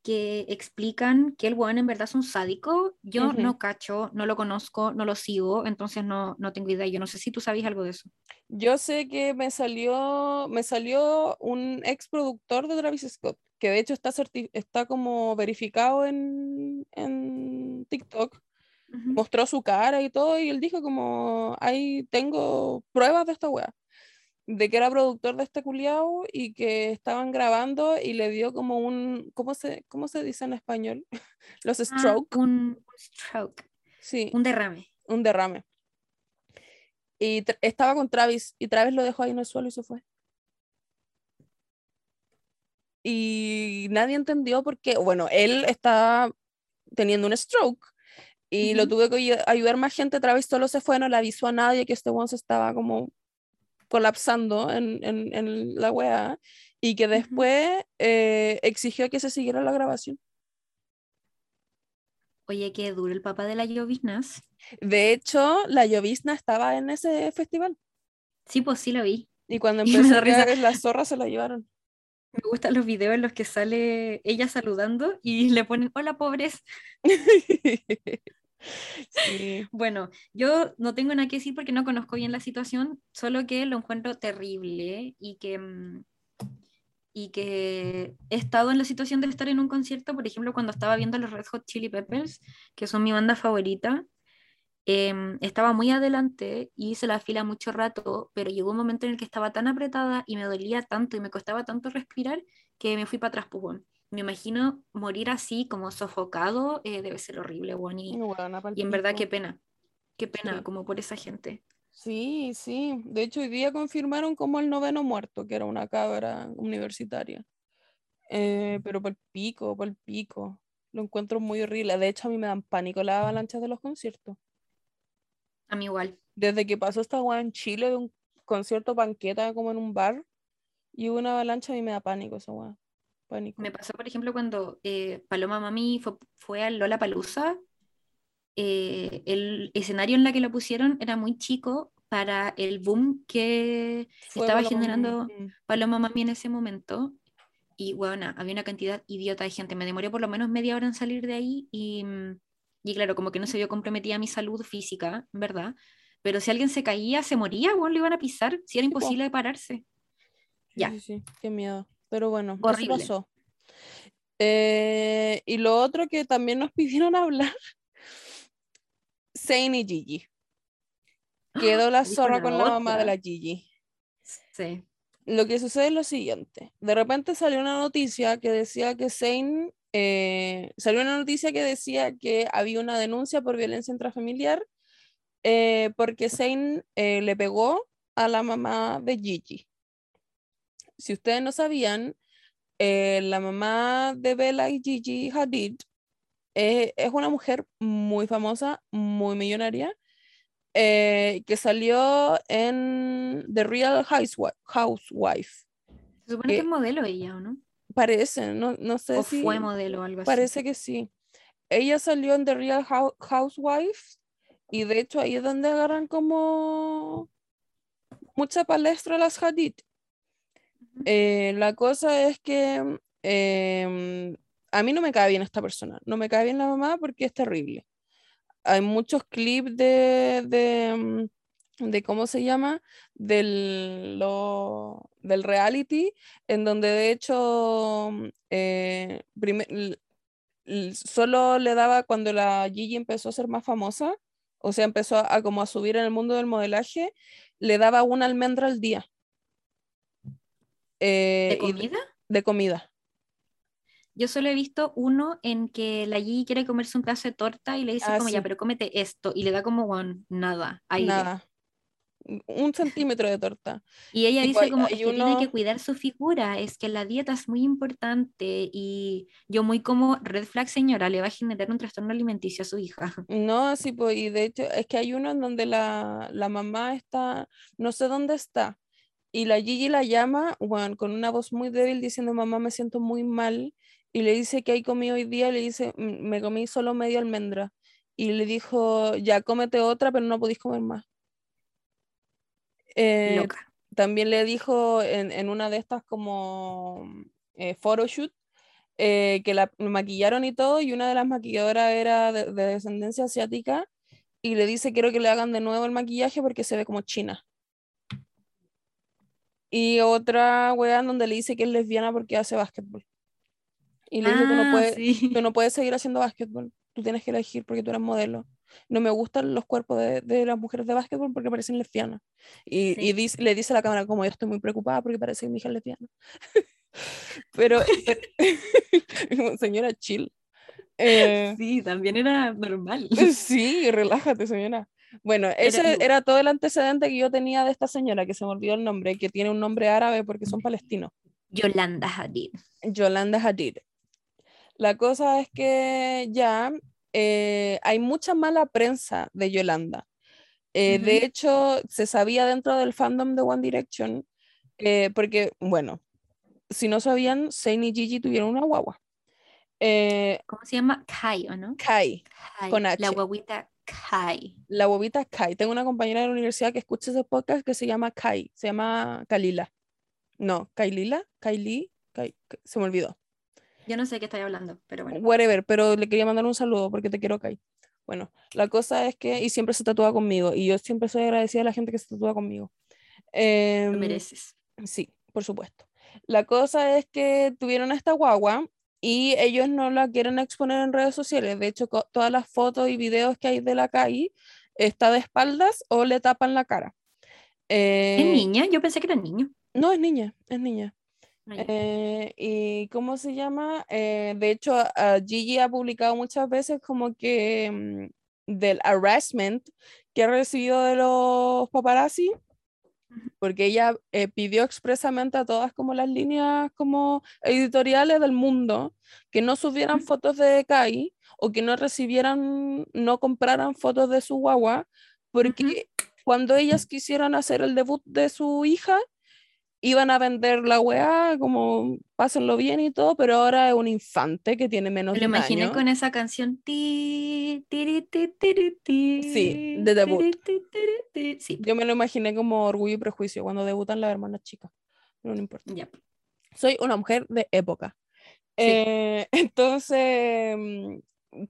S1: que explican que el weón en verdad es un sádico. Yo
S2: Ujú.
S1: no cacho, no lo conozco, no lo sigo, entonces no, no tengo idea. Yo no sé si tú sabes algo de eso.
S2: Yo sé que me salió, me salió un ex productor de Travis Scott, que de hecho está, está como verificado en, en TikTok.
S1: Ujú.
S2: Mostró su cara y todo, y él dijo como, ahí tengo pruebas de esta wea. De que era productor de este culiao y que estaban grabando y le dio como un, ¿cómo se, cómo se dice en español? Los
S1: Ah,
S2: stroke.
S1: un, un stroke,
S2: Sí,
S1: un derrame.
S2: un derrame. Y estaba con Travis y Travis lo dejó ahí en el suelo y se fue. Y nadie entendió por qué. Bueno, él estaba teniendo un stroke y lo tuve que ayu- ayudar más gente. Travis solo se fue, no le avisó a nadie que este one se estaba como colapsando en, en- en la wea y que después eh, exigió que se siguiera la grabación.
S1: Oye, qué duro el papá de las lloviznas.
S2: De hecho, la llovizna estaba en ese festival
S1: Sí, pues sí lo vi.
S2: y cuando empezó a
S1: risa.
S2: la zorra se la llevaron.
S1: Me gustan los videos en los que sale ella saludando y le ponen, hola pobres. Bueno, yo no tengo nada que decir porque no conozco bien la situación, solo que lo encuentro terrible y que, mm, y que he estado en la situación de estar en un concierto, por ejemplo, cuando estaba viendo los Red Hot Chili Peppers, que son mi banda favorita, em, estaba muy adelante y hice la fila mucho rato, pero llegó un momento en el que estaba tan apretada y me dolía tanto y me costaba tanto respirar que me fui para atrás, pues, weón. Me imagino morir así, como sofocado, eh, debe ser horrible, weón, y, en verdad qué pena, qué pena,
S2: Sí.
S1: como por esa gente.
S2: Sí, sí. De hecho, hoy día confirmaron como el noveno muerto, que era una cabra universitaria. Eh, pero por el pico, por el pico. Lo encuentro muy horrible. De hecho, a mí me dan pánico las avalanchas de los conciertos.
S1: A mí igual.
S2: Desde que pasó esta weá en Chile de un concierto banqueta como en un bar y hubo una avalancha, a mí me da pánico esa weá. Pánico.
S1: Me pasó, por ejemplo, cuando eh, Paloma Mami fue, fue al Lollapalooza, eh, el escenario en la que lo pusieron era muy chico para el boom que
S2: Fue
S1: estaba
S2: Paloma
S1: generando. Paloma Mami en ese momento. Y bueno, había una cantidad idiota de gente. Me demoré por lo menos media hora en salir de ahí y, mm, y claro, como que no se vio comprometida mi salud física, ¿verdad? Pero si alguien se caía, se moría, bueno, lo iban a pisar, si era imposible de pararse.
S2: Sí,
S1: Ya.
S2: sí, sí, qué miedo. Pero bueno, eso
S1: Horrible.
S2: pasó. Eh, y lo otro que también nos pidieron hablar, Zayn y Gigi. Quedó la zorra con la mamá de la Gigi.
S1: Sí.
S2: Lo que sucede es lo siguiente. De repente salió una noticia que decía que Zayn, eh, salió una noticia que decía que había una denuncia por violencia intrafamiliar eh, porque Zayn eh, le pegó a la mamá de Gigi. Si ustedes no sabían, eh, la mamá de Bella y Gigi Hadid eh, es una mujer muy famosa, muy millonaria, eh, que salió en The Real Housewi- Housewife.
S1: Se supone que es modelo ella, ¿o no?
S2: Parece, no, no sé
S1: O
S2: si...
S1: fue modelo o algo así.
S2: Parece que sí. Ella salió en The Real Hou- Housewife y de hecho ahí es donde agarran como mucha palestra las Hadid. Eh, la cosa es que em, a mí no me cae bien esta persona, no me cae bien la mamá porque es terrible. Hay muchos clips de, de, mm, de ¿cómo se llama? Del, lo- del reality, en donde de hecho mm, eh, solo le daba cuando la Gigi empezó a ser más famosa, o sea, empezó a como a subir en el mundo del modelaje, le daba una almendra al día.
S1: ¿De
S2: Eh, y
S1: comida?
S2: de comida.
S1: Yo solo he visto uno en que la Gigi quiere comerse un pedazo de torta y le dice
S2: Ah,
S1: como
S2: sí.
S1: ya, pero cómete esto. Y le da como, bueno, nada, aire.
S2: Nada. Un centímetro de torta.
S1: Y ella
S2: Tipo,
S1: dice como, es que tiene que
S2: uno-
S1: cuidar su figura, es que la dieta es muy importante y yo muy como red flag señora, le va a generar un trastorno alimenticio a su hija.
S2: No, así pues, y de hecho es que hay uno en donde la, la mamá está, no sé dónde está, y la Gigi la llama, bueno, con una voz muy débil diciendo, mamá, me siento muy mal, y le dice que hay comido hoy día, y le dice, "Mm, me comí solo media almendra, y le dijo, ya cómete otra, pero no podéis comer más. Eh,
S1: Loca.
S2: también le dijo en, en una de estas como eh, photoshoot eh, que la maquillaron y todo, y una de las maquilladoras era de, de descendencia asiática, y le dice quiero que le hagan de nuevo el maquillaje porque se ve como china. Y otra wea en donde le dice que es lesbiana porque hace básquetbol. Y le dice, tú no
S1: Ah,
S2: puedes,
S1: sí.
S2: tú no puedes seguir haciendo básquetbol, tú tienes que elegir porque tú eres modelo. No me gustan los cuerpos de, de las mujeres de básquetbol porque parecen lesbianas. Y, y dice- le dice a la cámara como yo estoy muy preocupada porque parece que mi hija es lesbiana. pero, pero- señora, chill. Eh,
S1: Sí, también era normal.
S2: sí, relájate, señora. Bueno, ese
S1: Era-
S2: era todo el antecedente que yo tenía de esta señora, que se me olvidó el nombre, que tiene un nombre árabe porque son palestinos.
S1: Yolanda Hadid.
S2: Yolanda Hadid. La cosa es que ya eh, hay mucha mala prensa de Yolanda. Eh, De hecho, se sabía dentro del fandom de One Direction, eh, porque, bueno, si no sabían, Zayn y Gigi tuvieron una guagua.
S1: ¿Cómo se llama? Kai, ¿o no?
S2: Kai,
S1: Kai.
S2: Con
S1: La
S2: H.
S1: guaguita Kai.
S2: la bobita Kai. Tengo una compañera de la universidad que escucha ese podcast que se llama Kai, se llama Kalila. No, Kailila, Kaili, Kai- se me olvidó.
S1: Yo no sé de qué estoy hablando, pero bueno.
S2: whatever, pero le quería mandar un saludo porque te quiero, Kai. Bueno, la cosa es que, y siempre se tatúa conmigo, y yo siempre soy agradecida a la gente que se tatúa conmigo.
S1: Lo
S2: Em,
S1: mereces.
S2: sí, por supuesto. La cosa es que tuvieron esta guagua y ellos no la quieren exponer en redes sociales. De hecho, todas las fotos y videos que hay de la Kai está de espaldas o le tapan la cara.
S1: ¿Es
S2: Eh,
S1: niña? Yo pensé que era niño.
S2: no, es niña, es niña.
S1: Ah.
S2: Eh, ¿y cómo se llama? Eh, de hecho, a- Gigi ha publicado muchas veces como que mm, del harassment que ha recibido de los paparazzi, porque ella eh, pidió expresamente a todas como las líneas como editoriales del mundo que no subieran fotos de Kai o que no recibieran, no compraran fotos de su guagua, porque cuando ellas quisieran hacer el debut de su hija, iban a vender la weá, como pásenlo bien y todo, pero ahora es un infante que tiene menos
S1: lo imaginé con esa canción. Ti, tiri, ti, tiri, ti,
S2: Sí, de debut.
S1: ti, ti. Sí,
S2: Yo me lo imaginé como orgullo y prejuicio cuando debutan las hermanas chicas. Pero no importa. Soy una mujer de época.
S1: Sí.
S2: Eh, entonces, mm,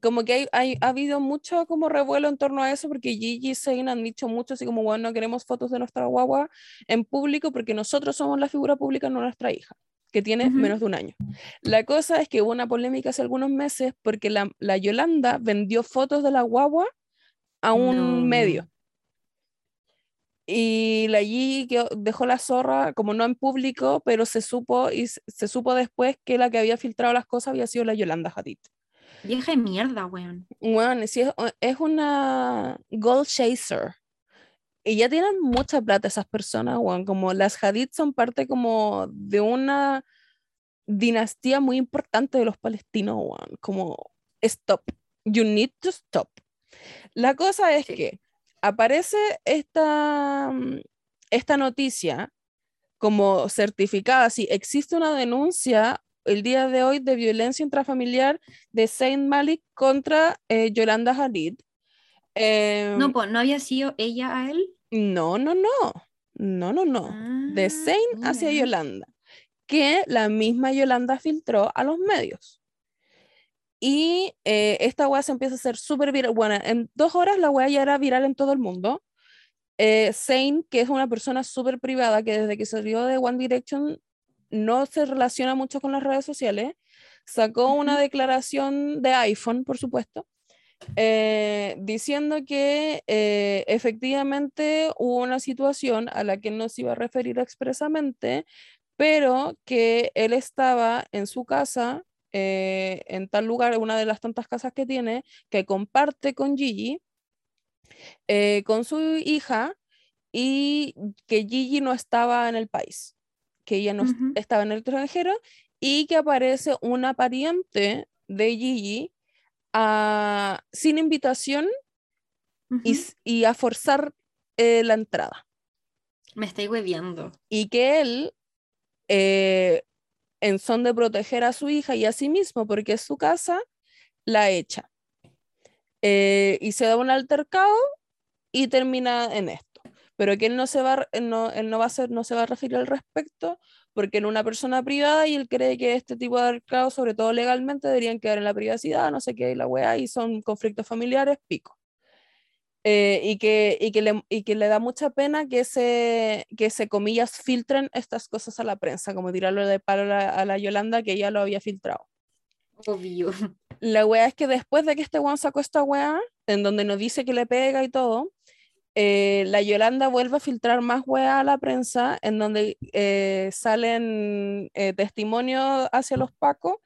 S2: como que hay, hay- ha habido mucho como revuelo en torno a eso, porque Gigi y Zayn han dicho mucho así como, bueno, no queremos fotos de nuestra guagua en público porque nosotros somos la figura pública, no nuestra hija, que tiene menos de un año. La cosa es que hubo una polémica hace algunos meses porque la, la Yolanda vendió fotos de la guagua a un
S1: No.
S2: medio. Y la Gigi que dejó la zorra, como no en público, pero se supo y se, se supo después que la que había filtrado las cosas había sido la Yolanda Hadid.
S1: Vieja de mierda, weón.
S2: Sí, es, es una gold chaser. Y ya tienen mucha plata esas personas, weón. Como las Hadid son parte como de una dinastía muy importante de los palestinos, weón. Como, stop. You need to stop. La cosa es
S1: Sí.
S2: que aparece esta, mm, esta noticia como certificada, si existe una denuncia el día de hoy de violencia intrafamiliar de Saint Malik contra eh, Yolanda Hadid. Em,
S1: No, pues, ¿no había sido ella a él?
S2: no, no, no, no, no, no. De
S1: Ah,
S2: Zayn hacia
S1: mira.
S2: Yolanda, que la misma Yolanda filtró a los medios. Y eh, esta weá se empieza a hacer súper viral. Bueno, en dos horas la weá ya era viral en todo el mundo. Eh, Zayn, que es una persona súper privada, que desde que salió de One Direction no se relaciona mucho con las redes sociales, sacó una declaración de iPhone, por supuesto, eh, diciendo que eh, efectivamente hubo una situación a la que no se iba a referir expresamente, pero que él estaba en su casa eh, en tal lugar, una de las tantas casas que tiene, que comparte con Gigi, con su hija, y que Gigi no estaba en el país, que ella no estaba en el extranjero, y que aparece una pariente de Gigi a, sin invitación y, a forzar eh, la entrada.
S1: Me estoy hueviando.
S2: Y que él, eh, en son de proteger a su hija y a sí mismo, porque es su casa, la echa. Eh, y se da un altercado y termina en esto. Pero que él no se va, no, él no va a ser, no se va a referir al respecto, porque en una persona privada y él cree que este tipo de altercados, sobre todo legalmente, deberían quedar en la privacidad, no sé qué, y la weá, y son conflictos familiares, pico. Eh, y, que, y, que le, y que le da mucha pena que se, que se, comillas, filtren estas cosas a la prensa, como tirarlo de palo a la, Yolanda que ya lo había filtrado.
S1: Obvio.
S2: La wea es que después de que este weón sacó esta wea, en donde nos dice que le pega y todo, eh, la Yolanda vuelve a filtrar más wea a la prensa, en donde eh, salen testimonios hacia los pacos,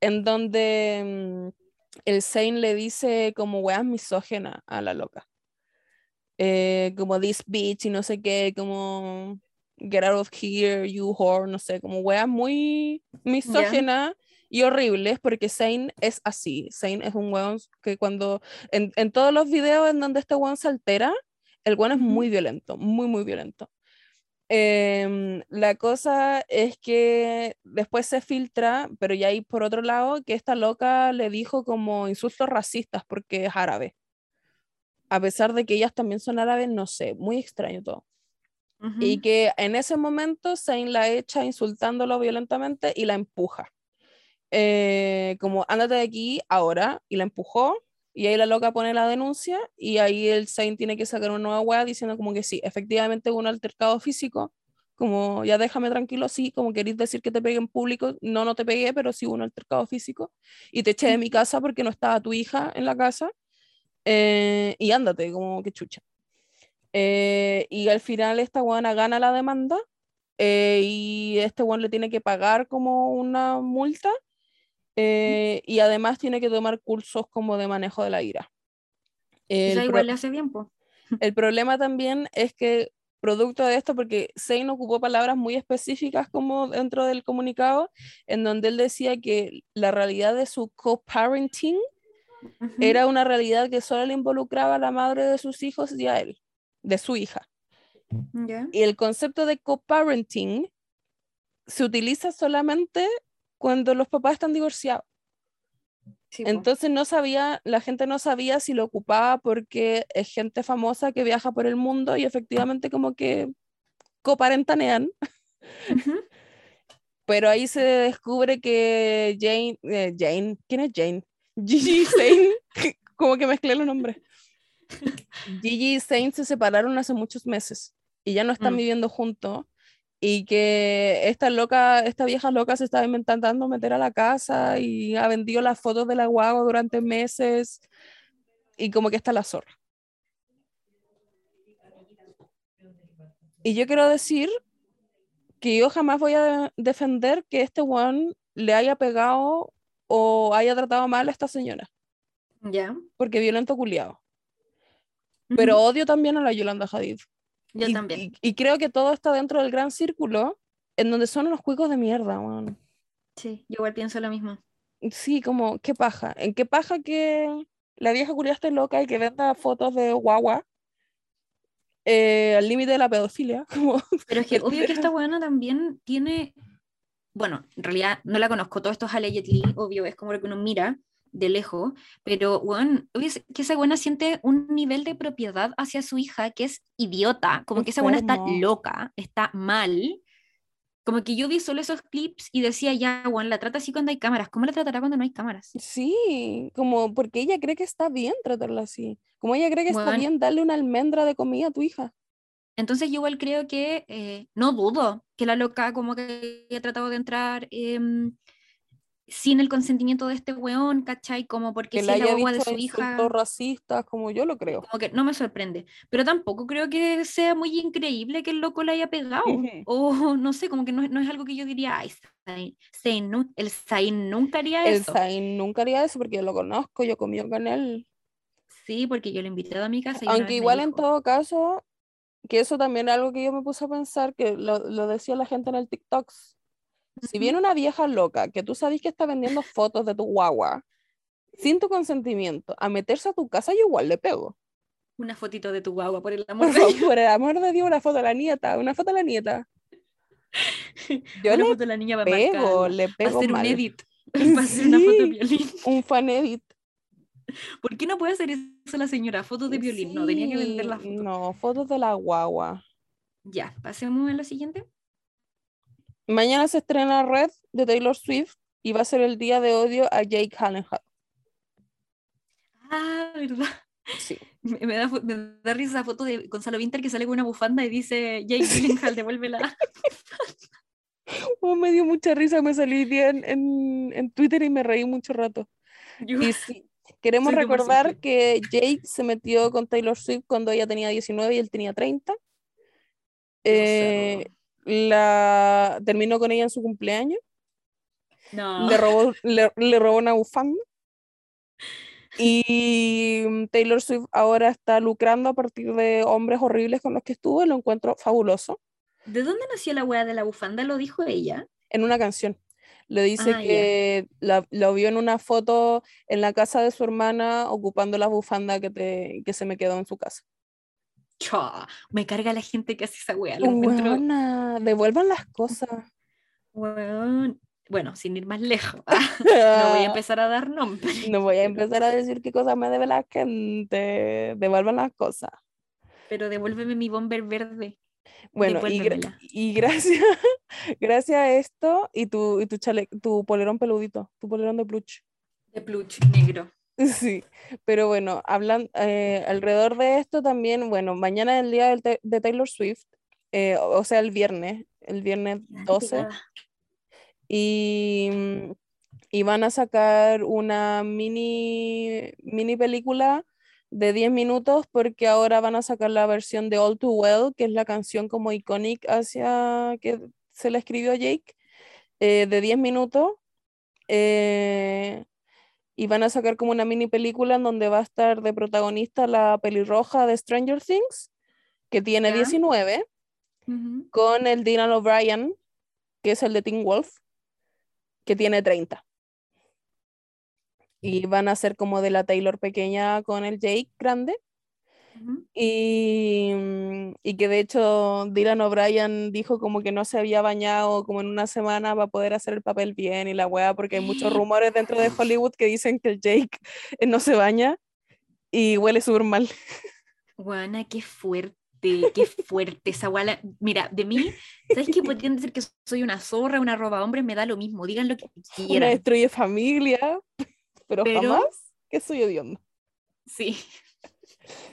S2: en donde mm, el Zane le dice como weas misógena a la loca. Eh, como this bitch y no sé qué, como get out of here, you whore, no sé, como weas muy misógenas y horribles porque Zane es así. Zane es un weón que cuando, en, en todos los videos en donde este weón se altera, el weón es muy violento, muy, muy violento. Em, la cosa es que después se filtra, pero ya hay por otro lado que esta loca le dijo como insultos racistas porque es árabe a pesar de que ellas también son árabes, no sé, muy extraño todo. Y que en ese momento Zane la echa insultándolo violentamente y la empuja. Eh, como, ándate de aquí ahora, y la empujó, y ahí la loca pone la denuncia, y ahí el Zane tiene que sacar una nueva wea diciendo como que sí, efectivamente hubo un altercado físico, como ya déjame tranquilo, sí, como queréis decir que te pegué en público, no, no te pegué, pero sí hubo un altercado físico, y te eché de mi casa porque no estaba tu hija en la casa, eh, y ándate, como que chucha. Eh, y al final esta guana gana la demanda eh, y este guan le tiene que pagar como una multa y además tiene que tomar cursos como de manejo de la ira.
S1: El igual le hace bien,
S2: El problema también es que producto de esto, porque Zane ocupó palabras muy específicas como dentro del comunicado, en donde él decía que la realidad de su co-parenting era una realidad que solo le involucraba a la madre de sus hijos y a él, de su hija. Y el concepto de co-parenting se utiliza solamente cuando los papás están divorciados. Entonces no sabía, la gente no sabía si lo ocupaba porque es gente famosa que viaja por el mundo y efectivamente como que coparentanean. Pero ahí se descubre que Jane, eh, Jane, ¿quién es Jane? Gigi Zane, como que mezclé los nombres. Gigi y Zane se separaron hace muchos meses y ya no están mm. viviendo juntos y que esta loca, esta vieja loca se estaba intentando meter a la casa y ha vendido las fotos de la guagua durante meses y como que está la zorra. Y yo quiero decir que yo jamás voy a defender que este one le haya pegado o haya tratado mal a esta señora.
S1: Ya.
S2: Porque violento culiado. Pero odio también a la Yolanda Hadid.
S1: Yo también.
S2: Y, creo que todo está dentro del gran círculo en donde son unos cuicos de mierda, man.
S1: Sí, yo igual pienso lo mismo.
S2: Sí, como, qué paja. ¿En qué paja que la vieja culiada esté loca y que venda fotos de guagua eh, al límite de la pedofilia?
S1: Pero es que obvio que esta buena también tiene bueno, en realidad no la conozco, todo esto es allegedly, obvio, es como lo que uno mira de lejos, pero bueno, obvio que esa buena siente un nivel de propiedad hacia su hija que es idiota, como que esa buena está loca, está mal. Como que yo vi solo esos clips y decía, ya, Juan, la trata así cuando hay cámaras. ¿Cómo la tratará cuando no hay cámaras?
S2: Sí, como porque ella cree que está bien tratarla así. Como ella cree que está bien darle una almendra de comida a tu hija.
S1: Entonces yo igual creo que, eh, no dudo que la loca como que haya tratado de entrar em, sin el consentimiento de este weón, ¿cachai? Como porque
S2: Que
S1: si
S2: le
S1: es la
S2: haya
S1: guagua de
S2: dicho
S1: su hija.
S2: racistas, como yo lo creo.
S1: Como que no me sorprende. Pero tampoco creo que sea muy increíble que el loco le haya pegado. O no sé, como que no, no es algo que yo diría, ay, Zayn- Zayn nu- el Zayn nunca haría
S2: El
S1: eso.
S2: Zayn nunca haría eso porque yo lo conozco, yo comí con él.
S1: Sí, porque yo lo he invitado a mi casa y
S2: Aunque igual en todo caso, que eso también es algo que yo me puse a pensar, que lo, lo decía la gente en el TikTok. Si viene una vieja loca que tú sabes que está vendiendo fotos de tu guagua sin tu consentimiento a meterse a tu casa, yo igual le pego.
S1: una fotito de tu guagua, por el amor
S2: Por
S1: de Dios.
S2: por el amor de Dios, una foto de la nieta, una foto de la nieta. Yo
S1: Una
S2: le
S1: foto de la niña para
S2: pego, le pego
S1: hacer un edit, hacer una foto de violín.
S2: Un fan edit.
S1: ¿Por qué no puede hacer eso la señora? Fotos de violín. No, tenía que vender la
S2: Sí,
S1: foto.
S2: No, fotos de la guagua.
S1: Ya, pasemos a lo siguiente.
S2: Mañana se estrena Red de Taylor Swift y va a ser el día de odio a Jake Gyllenhaal.
S1: Ah, ¿verdad?
S2: Sí.
S1: Me, me da, me da risa esa foto de Gonzalo Winter que sale con una bufanda y dice Jake Gyllenhaal, devuélvela.
S2: Oh, me dio mucha risa, me salí bien en, en Twitter y me reí mucho rato.
S1: Yo-
S2: Y sí, queremos recordar que Jake se metió con Taylor Swift cuando ella tenía 19 y él tenía 30. Eh, la, terminó con ella en su cumpleaños.
S1: no.
S2: le robó, le, le robó una bufanda. Y mm, Taylor Swift ahora está lucrando a partir de hombres horribles con los que estuvo, lo encuentro fabuloso.
S1: ¿De dónde nació la wea de la bufanda? ¿Lo dijo ella?
S2: En una canción. Le dice
S1: Ah,
S2: que la, lo vio en una foto en la casa de su hermana ocupando la bufanda que, te, que se me quedó en su casa.
S1: Chua, me carga la gente que hace esa wea.
S2: Weona, devuelvan las cosas.
S1: weón. Bueno, sin ir más lejos. ah, no voy a empezar a dar nombres.
S2: No voy a empezar a decir qué cosas me debe la gente. Devuelvan las cosas.
S1: Pero devuélveme mi bomber verde.
S2: Bueno, y, gra-
S1: Devuélvemela.
S2: y gracias, gracias a esto y tu, y tu, chale- tu polerón peludito, tu polerón de plush.
S1: De plush negro.
S2: Sí, pero bueno, hablan eh, alrededor de esto también, bueno, mañana es el día del de Taylor Swift, eh, o sea, el viernes, el viernes
S1: Ya, qué
S2: 12,
S1: pegada.
S2: y, mm, y van a sacar una mini, mini película de 10 minutos porque ahora van a sacar la versión de All Too Well, que es la canción como icónica hacia que se la escribió Jake, eh, de 10 minutos. eh, y van a sacar como una mini película en donde va a estar de protagonista la pelirroja de Stranger Things, que tiene
S1: Ya.
S2: 19,
S1: Ujú.
S2: con el Dylan O'Brien, que es el de Teen Wolf, que tiene 30. Y van a ser como de la Taylor pequeña con el Jake grande.
S1: Ujú.
S2: Y, mm, y que de hecho Dylan O'Brien dijo como que no se había bañado como en una semana para poder hacer el papel bien y la weá, porque hay muchos rumores dentro de Hollywood que dicen que el Jake eh, no se baña y huele súper mal.
S1: Guana, qué fuerte, qué fuerte esa guala. Mira, de mí, ¿sabes qué? Podrían decir que soy una zorra, una roba hombre, me da lo mismo, digan lo que
S2: Una
S1: quieran.
S2: destruye familia, pero,
S1: Pero-
S2: jamás que soy hediondo.
S1: Sí,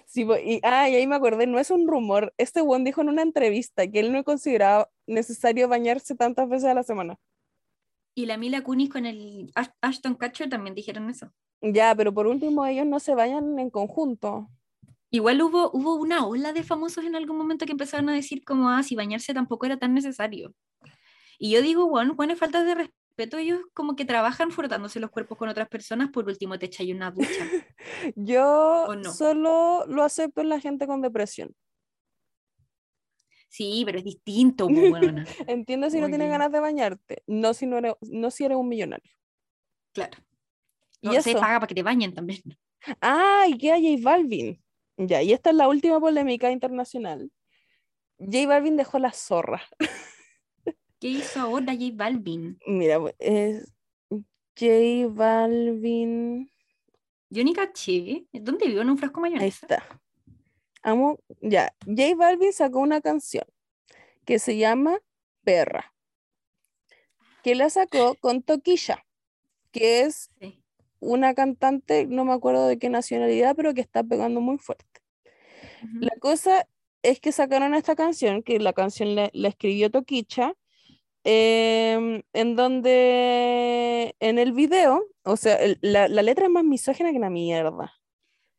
S2: Sí, y, ah, y ahí me acordé, no es un rumor. Este Juan dijo en una entrevista que él no consideraba necesario bañarse tantas veces a la semana.
S1: y la Mila Kunis con el Ash- Ashton Kutcher también dijeron eso.
S2: Ya, pero por último ellos no se bañan en conjunto.
S1: Igual hubo, hubo una ola de famosos en algún momento que empezaron a decir como, ah, si bañarse tampoco era tan necesario. Y yo digo, bueno, bueno, falta de respeto, ellos como que trabajan frotándose los cuerpos con otras personas, por último te echáis una ducha.
S2: Yo
S1: ¿O no?
S2: solo lo acepto en la gente con depresión.
S1: Sí, pero es distinto.
S2: Entiendes si no tienes ganas de bañarte, no si no eres, no si eres un millonario.
S1: Claro.
S2: Y
S1: No, se
S2: eso.
S1: paga para que te bañen también.
S2: Ah, y queda J Balvin. Ya, y esta es la última polémica internacional. J Balvin dejó la zorra.
S1: ¿Qué hizo ahora J Balvin?
S2: Mira, es J Balvin.
S1: Yo ni caché. ¿Dónde vivo? ¿En un frasco
S2: Ahí
S1: mayonesa?
S2: está. Amo, ya. J Balvin sacó una canción que se llama Perra, que la sacó con Toquilla, que es
S1: Sí.
S2: una cantante, no me acuerdo de qué nacionalidad, pero que está pegando muy fuerte. La cosa es que sacaron esta canción, que la canción la, la escribió Toquicha, em, en donde en el video, o sea, el- la, la letra es más misógina que la mierda.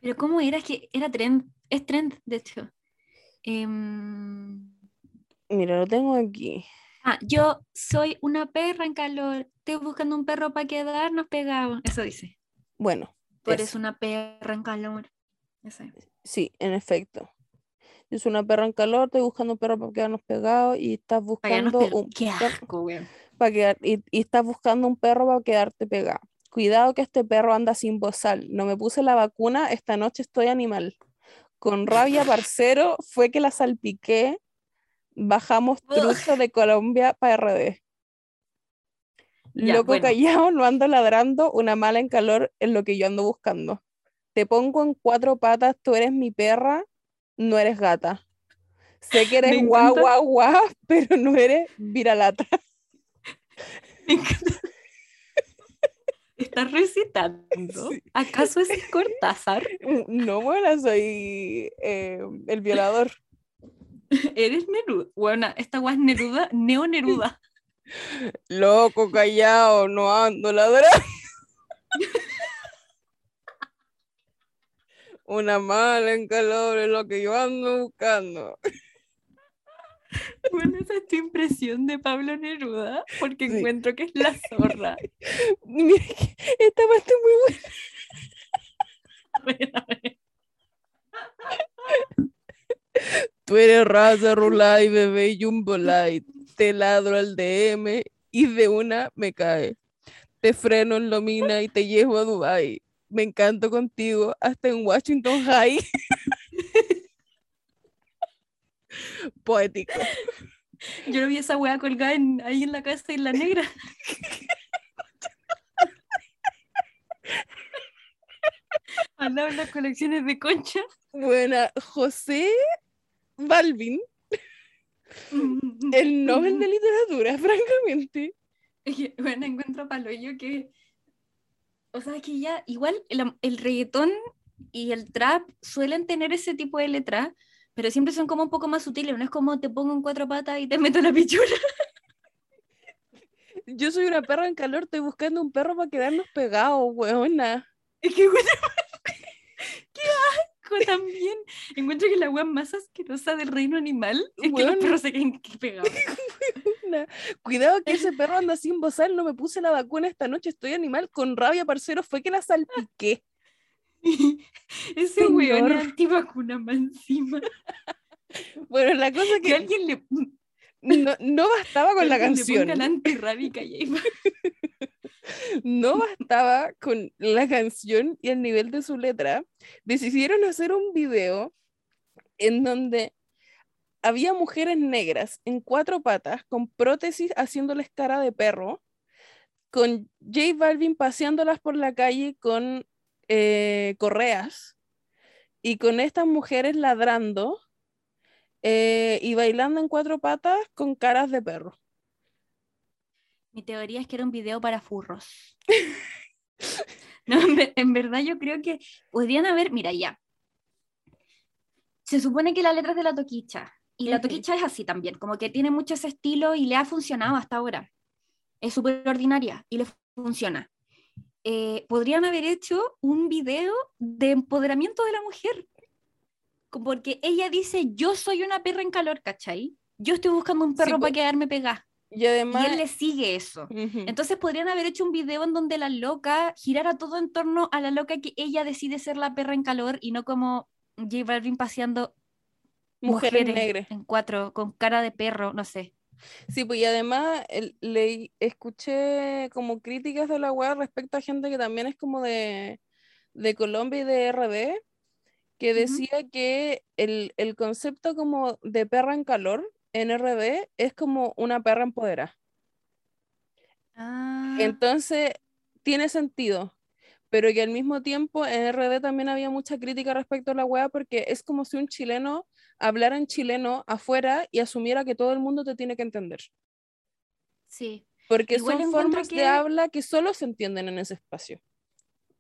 S1: Pero ¿cómo era? Es que era trend, es trend, de hecho. Em,
S2: Mira, lo tengo aquí.
S1: ah, yo soy una perra en calor, estoy buscando un perro para quedarnos pegados. Eso dice.
S2: Bueno,
S1: Tú eres una perra en calor. Eso
S2: sí, en efecto. Yo soy una perra en calor, estoy buscando un perro para quedarnos pegados y estás buscando un
S1: Qué
S2: per-
S1: asco, weón.
S2: para quedar, y, y estás buscando un perro para quedarte pegado. Cuidado que este perro anda sin bozal. No me puse la vacuna, esta noche estoy animal. Con rabia, parcero, fue que la salpiqué. Bajamos trucho de Colombia para RD.
S1: Ya,
S2: Loco
S1: bueno.
S2: callado, no ando ladrando, una mala en calor es lo que yo ando buscando. Te pongo en cuatro patas, tú eres mi perra, no eres gata. Sé que eres guau, guau, guau, pero no eres viralata.
S1: Me encanta. ¿Estás recitando?
S2: Sí.
S1: ¿Acaso es Cortázar?
S2: No, bueno, soy eh, el violador.
S1: ¿Eres Neruda? Bueno, esta guay es Neruda, Neo Neruda.
S2: Loco, callado, no ando ladrando. Una mala en calor es lo que yo ando buscando.
S1: Bueno, esa es tu impresión de Pablo Neruda, porque
S2: Sí.
S1: encuentro que es la zorra.
S2: Mira, esta parte es muy buena.
S1: A ver, a ver.
S2: Tú eres raza Rulay, bebé Jumbo Light. Te ladro al DM y de una me cae. Te freno en Lomina y te llevo a Dubai. Me encanto contigo hasta en Washington High. Poético.
S1: Yo lo vi esa weá colgada en- ahí en la casa de la negra. Al lado de las colecciones de concha.
S2: Buena, José Balvin, el Nobel de Literatura, francamente.
S1: Bueno, encuentro palo yo que. O sea, que ya, igual el, el reggaetón y el trap suelen tener ese tipo de letra, pero siempre son como un poco más sutiles. No es como te pongo en cuatro patas y te meto la pichula.
S2: Yo soy una perra en calor, estoy buscando un perro para quedarnos pegados, weona.
S1: Es que, bueno, qué asco también. Encuentro que la wea más asquerosa del reino animal es que
S2: Weona.
S1: los perros se queden pegados.
S2: Cuidado que ese perro anda sin bozal, no me puse la vacuna esta noche, estoy animal con rabia, parcero, fue que la salpiqué.
S1: Ese weón es antivacuna más encima.
S2: Bueno, la cosa es
S1: Que
S2: que
S1: alguien le,
S2: no, no bastaba con la canción, no bastaba con la canción y el nivel de su letra, decidieron hacer un video en donde había mujeres negras en cuatro patas con prótesis haciéndoles cara de perro, con J Balvin paseándolas por la calle con eh, correas y con estas mujeres ladrando eh, y bailando en cuatro patas con caras de perro.
S1: Mi teoría es que era un video para furros. No, en, ver- en verdad yo creo que podrían haber, mira ya. Se supone que la letra es de la toquicha. Y la toquicha es así también, como que tiene mucho ese estilo y le ha funcionado hasta ahora. Es súper ordinaria y le funciona. Eh, podrían haber hecho un video de empoderamiento de la mujer. Porque ella dice, yo soy una perra en calor, ¿cachai? Yo estoy buscando un perro para quedarme pegada.
S2: Y
S1: Y
S2: además...
S1: él le sigue eso. Entonces podrían haber hecho un video en donde la loca girara todo en torno a la loca que ella decide ser la perra en calor y no como J Balvin paseando
S2: Mujeres
S1: mujeres
S2: negras.
S1: en cuatro con cara de perro, no sé.
S2: Sí, pues y además el- leí- escuché como críticas de la web respecto a gente que también es como de, de Colombia y de RD, que decía que el, el concepto como de perra en calor en RD es como una perra empoderada.
S1: Ah,
S2: Entonces, tiene sentido, pero que al mismo tiempo en RD también había mucha crítica respecto a la web porque es como si un chileno hablara en chileno afuera y asumiera que todo el mundo te tiene que entender.
S1: sí,
S2: Porque
S1: Igual
S2: son formas de habla que solo se entienden en ese espacio.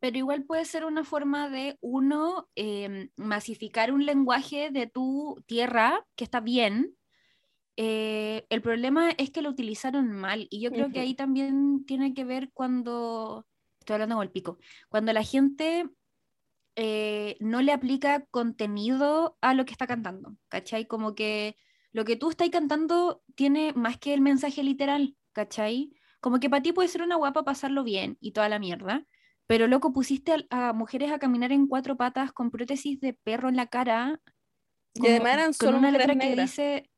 S1: pero igual puede ser una forma de uno em, masificar un lenguaje de tu tierra que está bien eh, el problema es que lo utilizaron mal y yo creo que ahí también tiene que ver cuando, estoy hablando con el pico, cuando la gente eh, no le aplica contenido a lo que está cantando, ¿cachai? Como que lo que tú estás cantando tiene más que el mensaje literal, ¿cachai? Como que para ti puede ser una guapa pasarlo bien y toda la mierda, pero loco, pusiste a, mujeres a caminar en cuatro patas con prótesis de perro en la cara.
S2: y además eran solo
S1: con una letra
S2: que
S1: dice,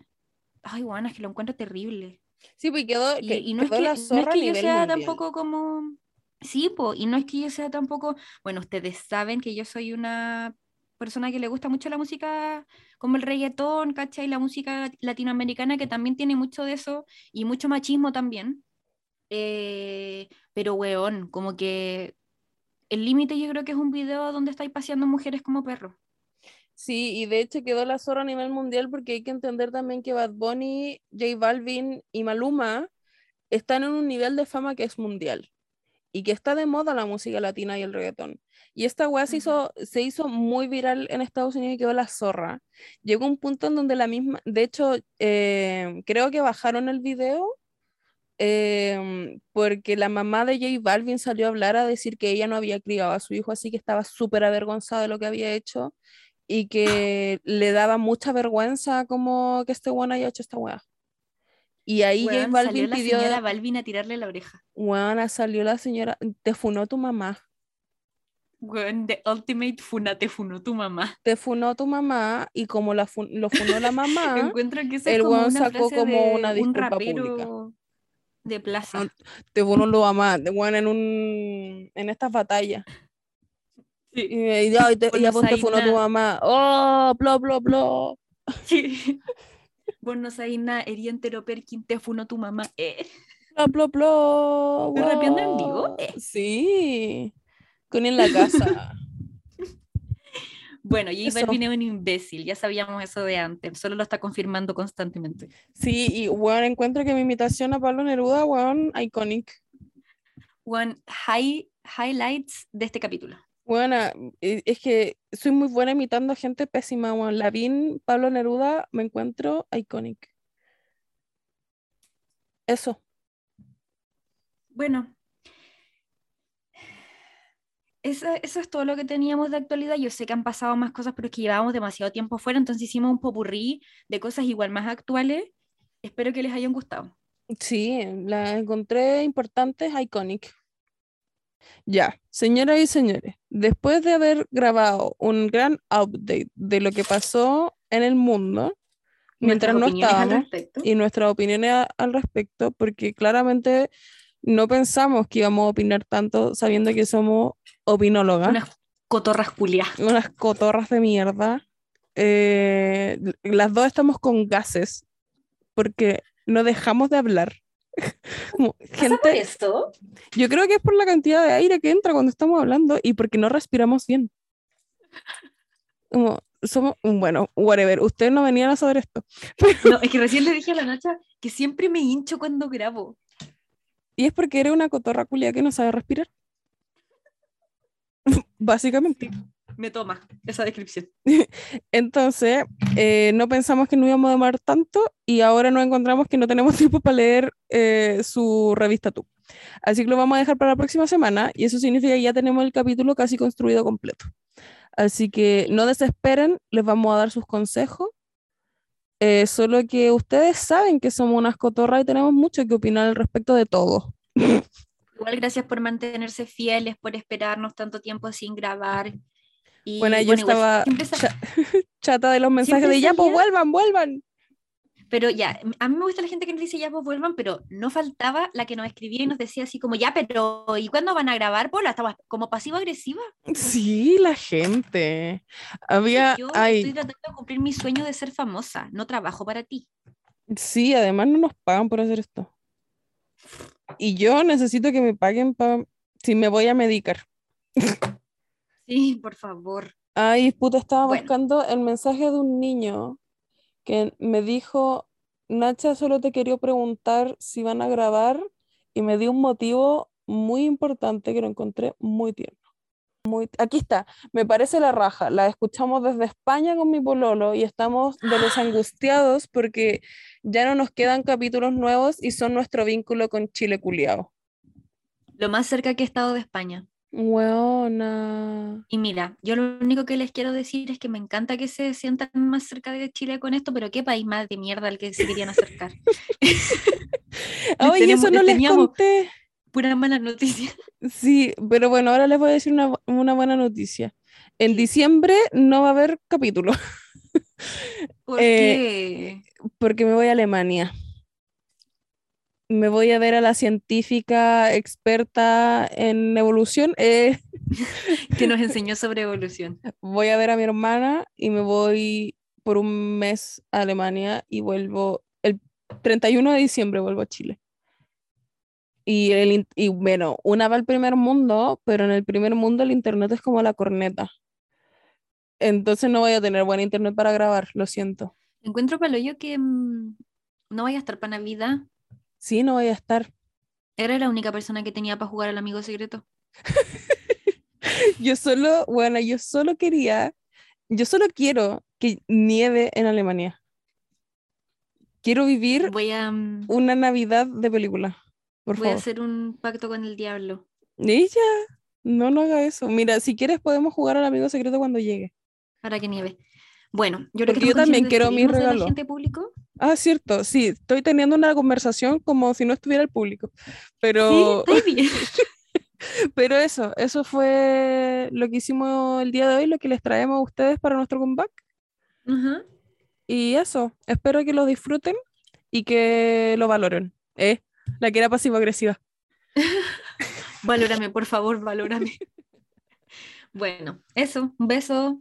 S1: ay, guana, es que lo encuentro terrible.
S2: Sí, pues quedó,
S1: y, no, es que, no, es que, yo sea tampoco como... Sí, pues, y no es que yo sea tampoco, bueno, ustedes saben que yo soy una persona que le gusta mucho la música como el reggaetón, ¿cachai? La música latinoamericana que también tiene mucho de eso y mucho machismo también. Eh, pero, weón, como que el límite yo creo que es un video donde estáis paseando mujeres como perros.
S2: Sí, y de hecho quedó la zorra a nivel mundial porque hay que entender también que Bad Bunny, J Balvin y Maluma están en un nivel de fama que es mundial y que está de moda la música latina y el reggaetón. Y esta weá se, hizo, se hizo muy viral en Estados Unidos y quedó la zorra. Llegó un punto en donde la misma, de hecho, eh, creo que bajaron el video Em, porque la mamá de J Balvin salió a hablar a decir que ella no había criado a su hijo, así que estaba súper avergonzada de lo que había hecho y que le daba mucha vergüenza como que este weón haya hecho esta weá. Y ahí J Balvin
S1: salió pidió. La señora Balvin a tirarle la oreja.
S2: Weona, salió la señora. Te funó tu mamá.
S1: Weón, the ultimate funa, te funó tu mamá.
S2: Te funó tu mamá y como la lo funó la mamá,
S1: Encuentro que el weón sacó como una disculpa pública de plaza.
S2: Te los mamás, de bueno, en un en estas batallas. Sí. Y, ya, y, te, y te funó tu mamá. ¡Oh! ¡Blo, blo, blo!
S1: Sí. Vos no sabés nada, ería entero Perkin, te funó tu mamá. Eh.
S2: Blo, blo, blo.
S1: ¿Estás rapeando en vivo?
S2: Eh. Sí. Con en la casa.
S1: Bueno, J Balvin es un imbécil, ya sabíamos eso de antes, solo lo está confirmando constantemente.
S2: Sí, y bueno, encuentro que mi imitación a Pablo Neruda, bueno, iconic.
S1: One high, highlights de este capítulo.
S2: Bueno, e, es que soy muy buena imitando a gente pésima, bueno, Lavín, Pablo Neruda, me encuentro iconic. Eso.
S1: Bueno, eso, es todo lo que teníamos de actualidad. Yo sé que han pasado más cosas, pero es que llevábamos demasiado tiempo fuera, entonces hicimos un popurrí de cosas igual más actuales. Espero que les hayan gustado.
S2: Sí, las encontré importantes, iconic. Ya, señoras y señores, después de haber grabado un gran update de lo que pasó en el mundo, mientras no estábamos, y nuestras opiniones al respecto, porque claramente no pensamos que íbamos a opinar tanto sabiendo que somos opinólogas.
S1: Unas cotorras culias.
S2: Unas cotorras de mierda. Eh, las dos estamos con gases porque no dejamos de hablar.
S1: gente, esto?
S2: Yo creo que es por la cantidad de aire que entra cuando estamos hablando y porque no respiramos bien. Como, somos, bueno, whatever, ustedes no venían a saber esto.
S1: No, es que recién le dije a la Nacha que siempre me hincho cuando grabo.
S2: Y es porque eres una cotorra culia que no sabe respirar. Básicamente.
S1: Me toma esa descripción.
S2: Entonces, eh, no pensamos que no íbamos a demorar tanto y ahora nos encontramos que no tenemos tiempo para leer eh, su revista tú. Así que lo vamos a dejar para la próxima semana y eso significa que ya tenemos el capítulo casi construido completo. Así que no desesperen, les vamos a dar sus consejos eh, solo que ustedes saben que somos unas cotorras y tenemos mucho que opinar al respecto de todo.
S1: Igual gracias por mantenerse fieles, por esperarnos tanto tiempo sin grabar.
S2: Y, bueno, yo estaba chata de los mensajes de ya, pues vuelvan, vuelvan.
S1: Pero ya, a mí me gusta la gente que nos dice ya, pues vuelvan, pero no faltaba la que nos escribía y nos decía así como, ya, pero ¿y cuándo van a grabar? Pues estaba como pasivo-agresiva.
S2: Sí, la gente. Había.
S1: Yo estoy tratando de cumplir mi sueño de ser famosa, no trabajo para ti.
S2: Sí, además no nos pagan por hacer esto. Y yo necesito que me paguen para si me voy a medicar.
S1: Sí, por favor.
S2: Ay, puta, estaba buscando el mensaje de un niño que me dijo, Nacha, solo te quería preguntar si van a grabar y me dio un motivo muy importante que lo encontré muy tierno. muy... Aquí está, me parece la raja. La escuchamos desde España con mi pololo y estamos de los angustiados porque ya no nos quedan capítulos nuevos y son nuestro vínculo con Chile culiao.
S1: Lo más cerca que he estado de España.
S2: Weona.
S1: Y mira, yo lo único que les quiero decir es que me encanta que se sientan más cerca de Chile con esto, pero qué país más de mierda al que se querían acercar.
S2: Ay, eso no
S1: les
S2: les conté.
S1: Pura mala noticia.
S2: Sí, pero bueno, ahora les voy a decir una, una buena noticia. En diciembre no va a haber capítulo
S1: ¿Por
S2: Eh, porque me voy a Alemania. Me voy a ver a la científica experta en evolución. eh?
S1: Que nos enseñó sobre evolución.
S2: voy a ver a mi hermana y me voy por un mes a Alemania y vuelvo el 31 de diciembre vuelvo a Chile. Y, el, y bueno, una va al primer mundo, pero en el primer mundo el internet es como la corneta. Entonces no voy a tener buen internet para grabar, lo siento.
S1: Encuentro para yo que mm, no vaya a estar para Navidad.
S2: Sí, no voy a estar.
S1: Era la única persona que tenía para jugar al amigo secreto.
S2: Yo solo, bueno, yo solo quería, yo solo quiero que nieve en Alemania. Quiero vivir
S1: Voy a, mm,
S2: una Navidad de película, por
S1: voy a
S2: favor.
S1: hacer un pacto con el diablo.
S2: Ella, no, no haga eso. Mira, si quieres podemos jugar al amigo secreto cuando llegue.
S1: para que nieve. Bueno, yo creo
S2: Porque
S1: que
S2: yo también quiero mi regalo.
S1: agente público.
S2: Ah, cierto, sí, estoy teniendo una conversación como si no estuviera el público. Pero,
S1: Sí, está bien.
S2: pero eso, eso fue lo que hicimos el día de hoy, lo que les traemos a ustedes para nuestro comeback.
S1: Ajá.
S2: Y eso, espero que lo disfruten y que lo valoren. ¿Eh? La que era pasivo-agresiva.
S1: Valórame, por favor, valórame. Bueno, eso, un beso.